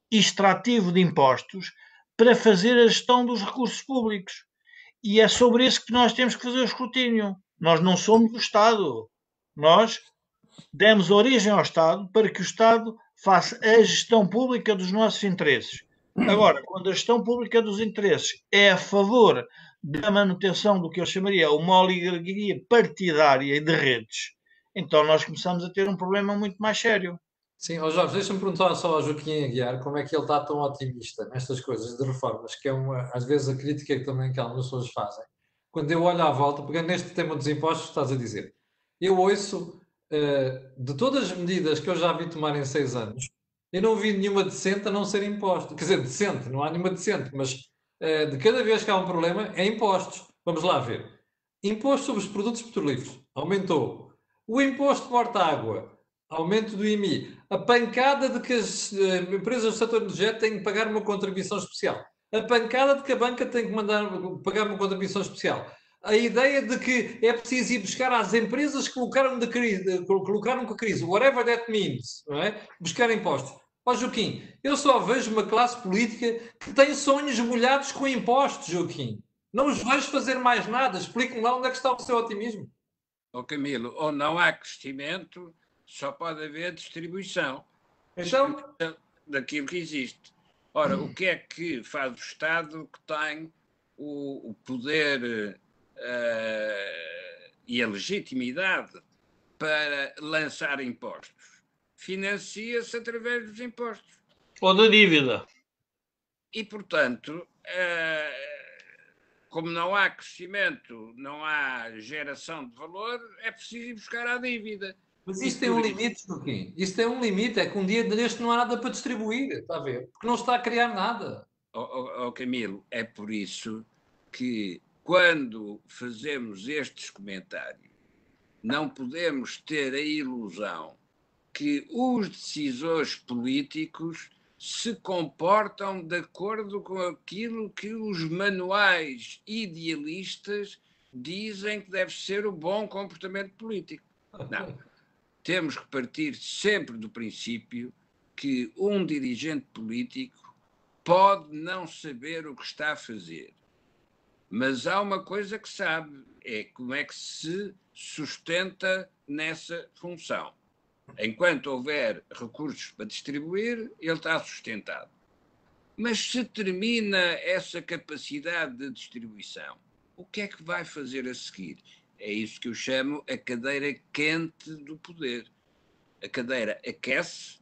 extrativo de impostos para fazer a gestão dos recursos públicos. E é sobre isso que nós temos que fazer o escrutínio. Nós não somos o Estado. Nós demos origem ao Estado para que o Estado faça a gestão pública dos nossos interesses. Agora, quando a gestão pública dos interesses é a favor da manutenção do que eu chamaria uma oligarquia partidária e de redes, então nós começamos a ter um problema muito mais sério. Sim, oh Jorge, deixa-me perguntar só ao Joaquim Aguiar como é que ele está tão otimista nestas coisas de reformas, que é uma, às vezes a crítica que também que algumas pessoas fazem. Quando eu olho à volta, pegando neste tema dos impostos, estás a dizer, eu ouço de todas as medidas que eu já vi tomar em seis anos, eu não vi nenhuma decente a não ser imposto. Quer dizer, decente, não há nenhuma decente, mas uh, de cada vez que há um problema, é impostos. Vamos lá ver. Imposto sobre os produtos petrolíferos, aumentou. O imposto morta-água, aumento do IMI. A pancada de que as uh, empresas do setor energético têm que pagar uma contribuição especial. A pancada de que a banca tem que mandar, pagar uma contribuição especial a ideia de que é preciso ir buscar às empresas que colocaram, de crise, colocaram com a crise, whatever that means, não é? buscar impostos. Ó Joaquim, eu só vejo uma classe política que tem sonhos molhados com impostos, Joaquim. Não os vejo fazer mais nada. Explique-me lá onde é que está o seu otimismo. Ó oh, Camilo, ou não há crescimento, só pode haver distribuição. Então, distribuição daquilo que existe. Ora, hum. o que é que faz o Estado que tem o, o poder uh, e a legitimidade para lançar impostos? financia-se através dos impostos. Ou da dívida. E, portanto, eh, como não há crescimento, não há geração de valor, é preciso ir buscar a dívida. Mas isto tem um limite, Joaquim. Isto tem um limite. É que um dia deste não há nada para distribuir, está a ver? Porque não está a criar nada. Oh, oh, oh, Camilo, é por isso que quando fazemos estes comentários, não podemos ter a ilusão que os decisores políticos se comportam de acordo com aquilo que os manuais idealistas dizem que deve ser o bom comportamento político. Não. Temos que partir sempre do princípio que um dirigente político pode não saber o que está a fazer, mas há uma coisa que sabe: é como é que se sustenta nessa função. Enquanto houver recursos para distribuir, ele está sustentado. Mas se termina essa capacidade de distribuição, o que é que vai fazer a seguir? É isso que eu chamo a cadeira quente do poder. A cadeira aquece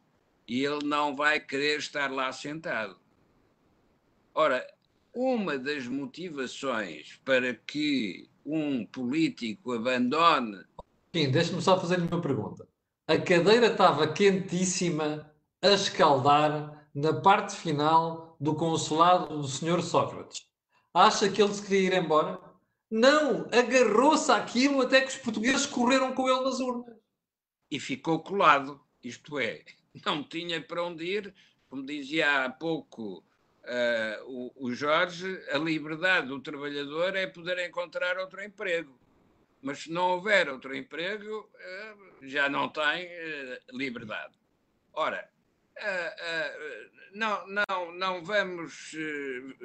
e ele não vai querer estar lá sentado. Ora, uma das motivações para que um político abandone. Sim, deixe-me só fazer-lhe uma pergunta a cadeira estava quentíssima a escaldar na parte final do consulado do Sr. Sócrates. Acha que ele se queria ir embora? Não, agarrou-se àquilo até que os portugueses correram com ele nas urnas. E ficou colado, isto é, não tinha para onde ir, como dizia há pouco uh, o, o Jorge, a liberdade do trabalhador é poder encontrar outro emprego mas se não houver outro emprego, eh, já não tem eh, liberdade. Ora, não, não, não vamos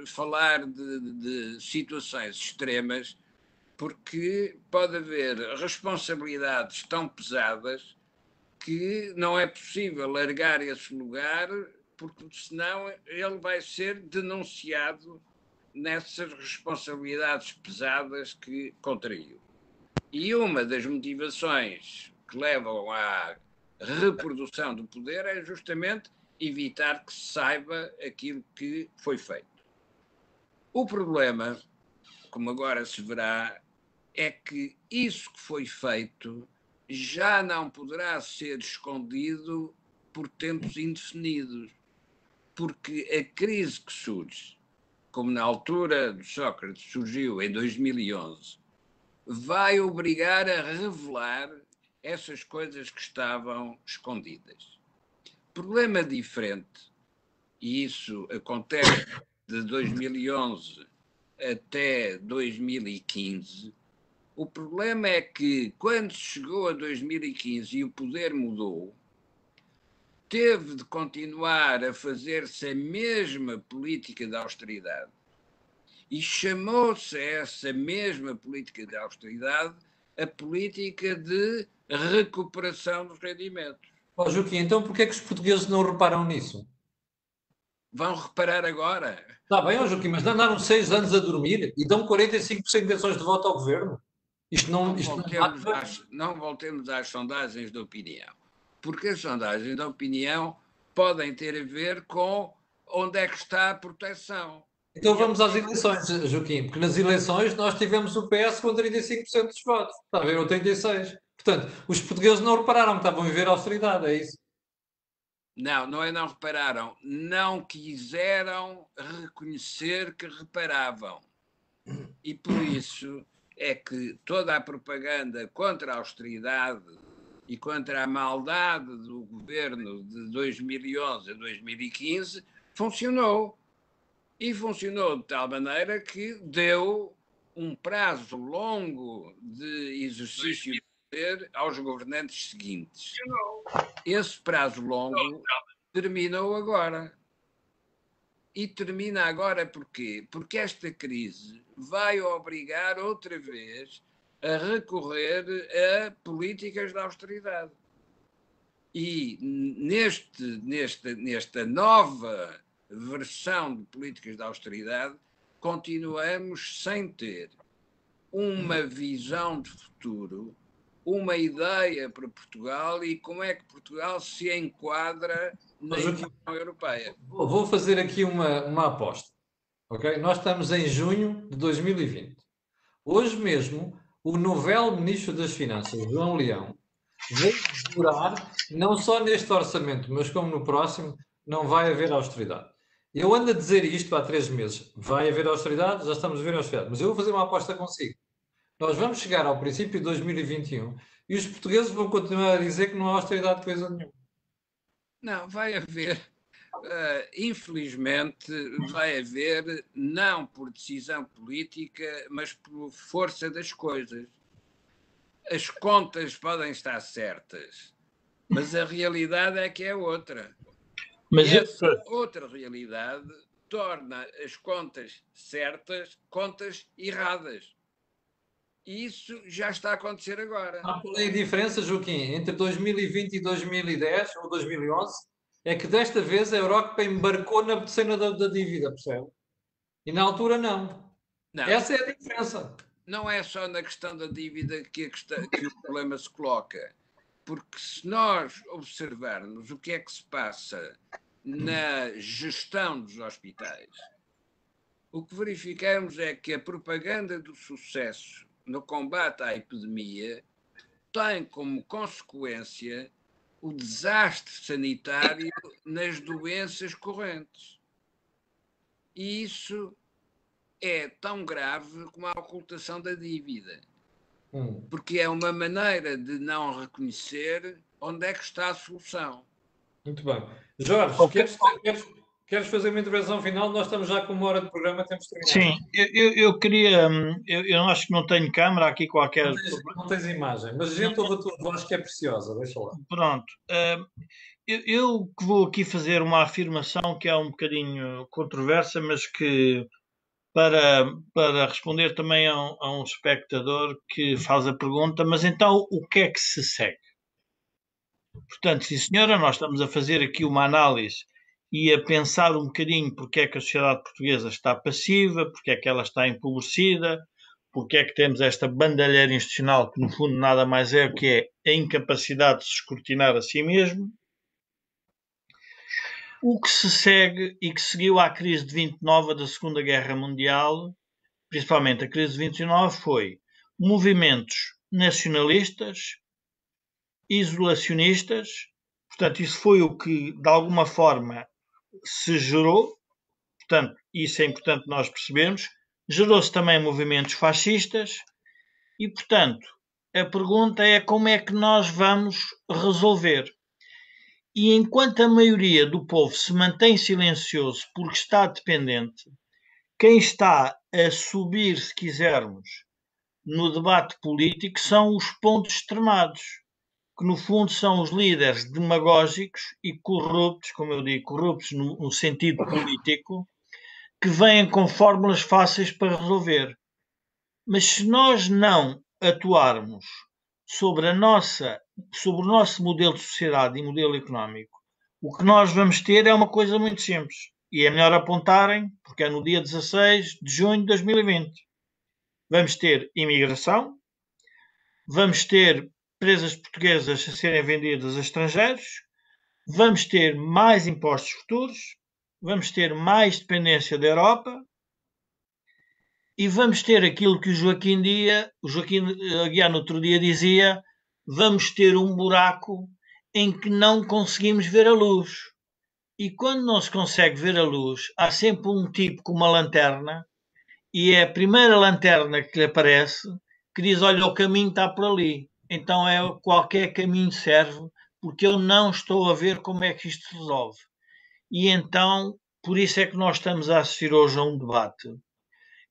falar de, de situações extremas, porque pode haver responsabilidades tão pesadas que não é possível largar esse lugar, porque senão ele vai ser denunciado nessas responsabilidades pesadas que contraiu. E uma das motivações que levam à reprodução do poder é justamente evitar que se saiba aquilo que foi feito. O problema, como agora se verá, é que isso que foi feito já não poderá ser escondido por tempos indefinidos, porque a crise que surge, como na altura de Sócrates surgiu em 2011, vai obrigar a revelar essas coisas que estavam escondidas. Problema diferente, e isso acontece de 2011 até 2015, o problema é que, quando chegou a 2015 e o poder mudou, teve de continuar a fazer-se a mesma política de austeridade. E chamou-se essa mesma política de austeridade a política de recuperação dos rendimentos. Oh, Joaquim, então porquê é que os portugueses não reparam nisso? Vão reparar agora. Está bem, oh, Joaquim, mas andaram seis anos a dormir e dão 45% de ações de voto ao governo. Isto não, não, isto voltemos não... Às, não voltemos às sondagens de opinião, porque as sondagens de opinião podem ter a ver com onde é que está a proteção. Então vamos às eleições, Joaquim, porque nas eleições nós tivemos o PS com 35% dos votos, está a ver, ou 36%. Portanto, os portugueses não repararam que estavam a viver a austeridade, é isso? Não, não é não repararam, não quiseram reconhecer que reparavam. E por isso é que toda a propaganda contra a austeridade e contra a maldade do governo de 2011 a 2015 funcionou. E funcionou de tal maneira que deu um prazo longo de exercício de poder aos governantes seguintes. Esse prazo longo terminou agora. E termina agora porquê? Porque esta crise vai obrigar outra vez a recorrer a políticas de austeridade. E neste, neste, nesta nova versão de políticas de austeridade, continuamos sem ter uma visão de futuro, uma ideia para Portugal e como é que Portugal se enquadra na União Europeia. Vou fazer aqui uma, uma aposta. Okay? Nós estamos em junho de 2020. Hoje mesmo, o novel Ministro das Finanças, João Leão, veio jurar, não só neste orçamento, mas como no próximo, não vai haver austeridade. Eu ando a dizer isto há três meses. Vai haver austeridade? Já estamos a ver austeridade. Mas eu vou fazer uma aposta consigo. Nós vamos chegar ao princípio de 2021 e os portugueses vão continuar a dizer que não há austeridade de coisa nenhuma. Não, vai haver. Uh, infelizmente, vai haver, não por decisão política, mas por força das coisas. As contas podem estar certas, mas a realidade é que é outra. Mas essa eu... outra realidade torna as contas certas contas erradas. E isso já está a acontecer agora. Há a diferença, Joaquim, entre 2020 e 2010 ou 2011 é que desta vez a Europa embarcou na cena da, da dívida, percebe? E na altura não. não. Essa é a diferença. Não é só na questão da dívida que, questão, que o problema se coloca. Porque se nós observarmos o que é que se passa na gestão dos hospitais, o que verificamos é que a propaganda do sucesso no combate à epidemia tem como consequência o desastre sanitário nas doenças correntes. E isso é tão grave como a ocultação da dívida. Hum. Porque é uma maneira de não reconhecer onde é que está a solução. Muito bem. Jorge, okay. queres, queres, Queres fazer uma intervenção final? Nós estamos já com uma hora de programa, temos de terminar. Sim, eu, eu queria. Hum, eu, eu acho que não tenho câmara aqui qualquer. Não tens, não tens imagem, mas a gente ouve a tua voz que é preciosa, deixa lá. Pronto. Uh, eu, eu vou aqui fazer uma afirmação que é um bocadinho controversa, mas que para, para responder também a um, a um espectador que faz a pergunta, mas então o que é que se segue? Portanto, sim senhora, nós estamos a fazer aqui uma análise e a pensar um bocadinho porque é que a sociedade portuguesa está passiva, porque é que ela está empobrecida, porque é que temos esta bandalheira institucional que no fundo nada mais é que é a incapacidade de se escrutinar a si mesmo. O que se segue e que seguiu à crise de 29 da Segunda Guerra Mundial, principalmente a crise de 29, foi movimentos nacionalistas, isolacionistas, portanto, isso foi o que de alguma forma se gerou, portanto, isso é importante nós percebermos, gerou-se também movimentos fascistas e, portanto, a pergunta é como é que nós vamos resolver. E enquanto a maioria do povo se mantém silencioso porque está dependente, quem está a subir, se quisermos, no debate político são os pontos extremados, que no fundo são os líderes demagógicos e corruptos, como eu digo, corruptos no, no sentido político, que vêm com fórmulas fáceis para resolver. Mas se nós não atuarmos sobre a nossa, sobre o nosso modelo de sociedade e modelo económico, o que nós vamos ter é uma coisa muito simples. E é melhor apontarem, porque é no dia 16 de junho de 2020. Vamos ter imigração, vamos ter empresas portuguesas a serem vendidas a estrangeiros, vamos ter mais impostos futuros, vamos ter mais dependência da Europa e vamos ter aquilo que o Joaquim Dia, o Joaquim Aguiar no outro dia dizia, vamos ter um buraco em que não conseguimos ver a luz. E quando não se consegue ver a luz, há sempre um tipo com uma lanterna, e é a primeira lanterna que lhe aparece que diz: Olha, o caminho está por ali. Então é qualquer caminho serve, porque eu não estou a ver como é que isto se resolve. E então, por isso é que nós estamos a assistir hoje a um debate,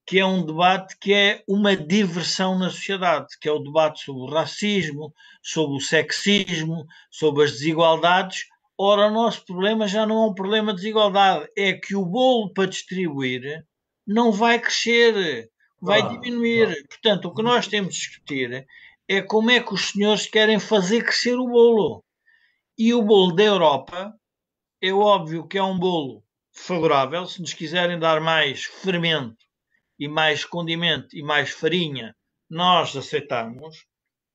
que é um debate que é uma diversão na sociedade, que é o debate sobre o racismo, sobre o sexismo, sobre as desigualdades. Ora, o nosso problema já não é um problema de desigualdade, é que o bolo para distribuir não vai crescer, vai ah, diminuir. Ah. Portanto, o que nós temos de discutir é como é que os senhores querem fazer crescer o bolo. E o bolo da Europa é óbvio que é um bolo favorável. Se nos quiserem dar mais fermento e mais condimento e mais farinha, nós aceitamos,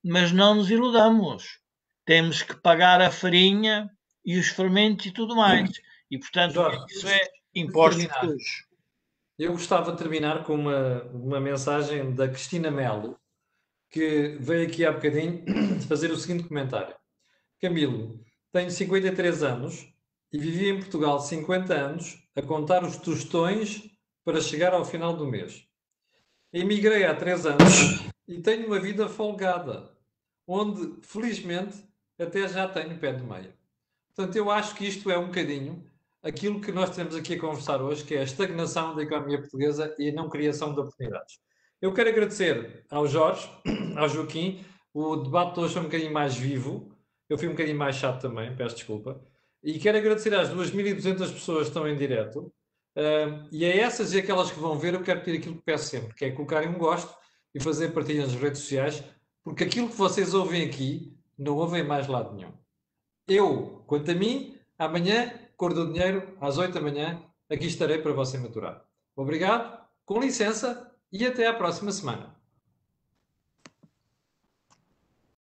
mas não nos iludamos. Temos que pagar a farinha e os fermentos e tudo mais. E, portanto, Jorge, isso é impostos Eu gostava de terminar com uma, uma mensagem da Cristina Melo, que veio aqui há bocadinho fazer o seguinte comentário. Camilo, tenho 53 anos e vivi em Portugal 50 anos a contar os tostões para chegar ao final do mês. Emigrei há 3 anos e tenho uma vida folgada, onde, felizmente, até já tenho pé de meia. Portanto, eu acho que isto é um bocadinho aquilo que nós temos aqui a conversar hoje, que é a estagnação da economia portuguesa e a não criação de oportunidades. Eu quero agradecer ao Jorge, ao Joaquim. O debate hoje foi um bocadinho mais vivo. Eu fui um bocadinho mais chato também, peço desculpa. E quero agradecer às 2.200 pessoas que estão em direto. Uh, e a essas e aquelas que vão ver, eu quero pedir aquilo que peço sempre, que é colocarem um gosto e fazer partilha nas redes sociais, porque aquilo que vocês ouvem aqui não ouvem mais lado nenhum. Eu, quanto a mim, amanhã, Cor do Dinheiro, às 8 da manhã, aqui estarei para você maturar. Obrigado, com licença e até à próxima semana.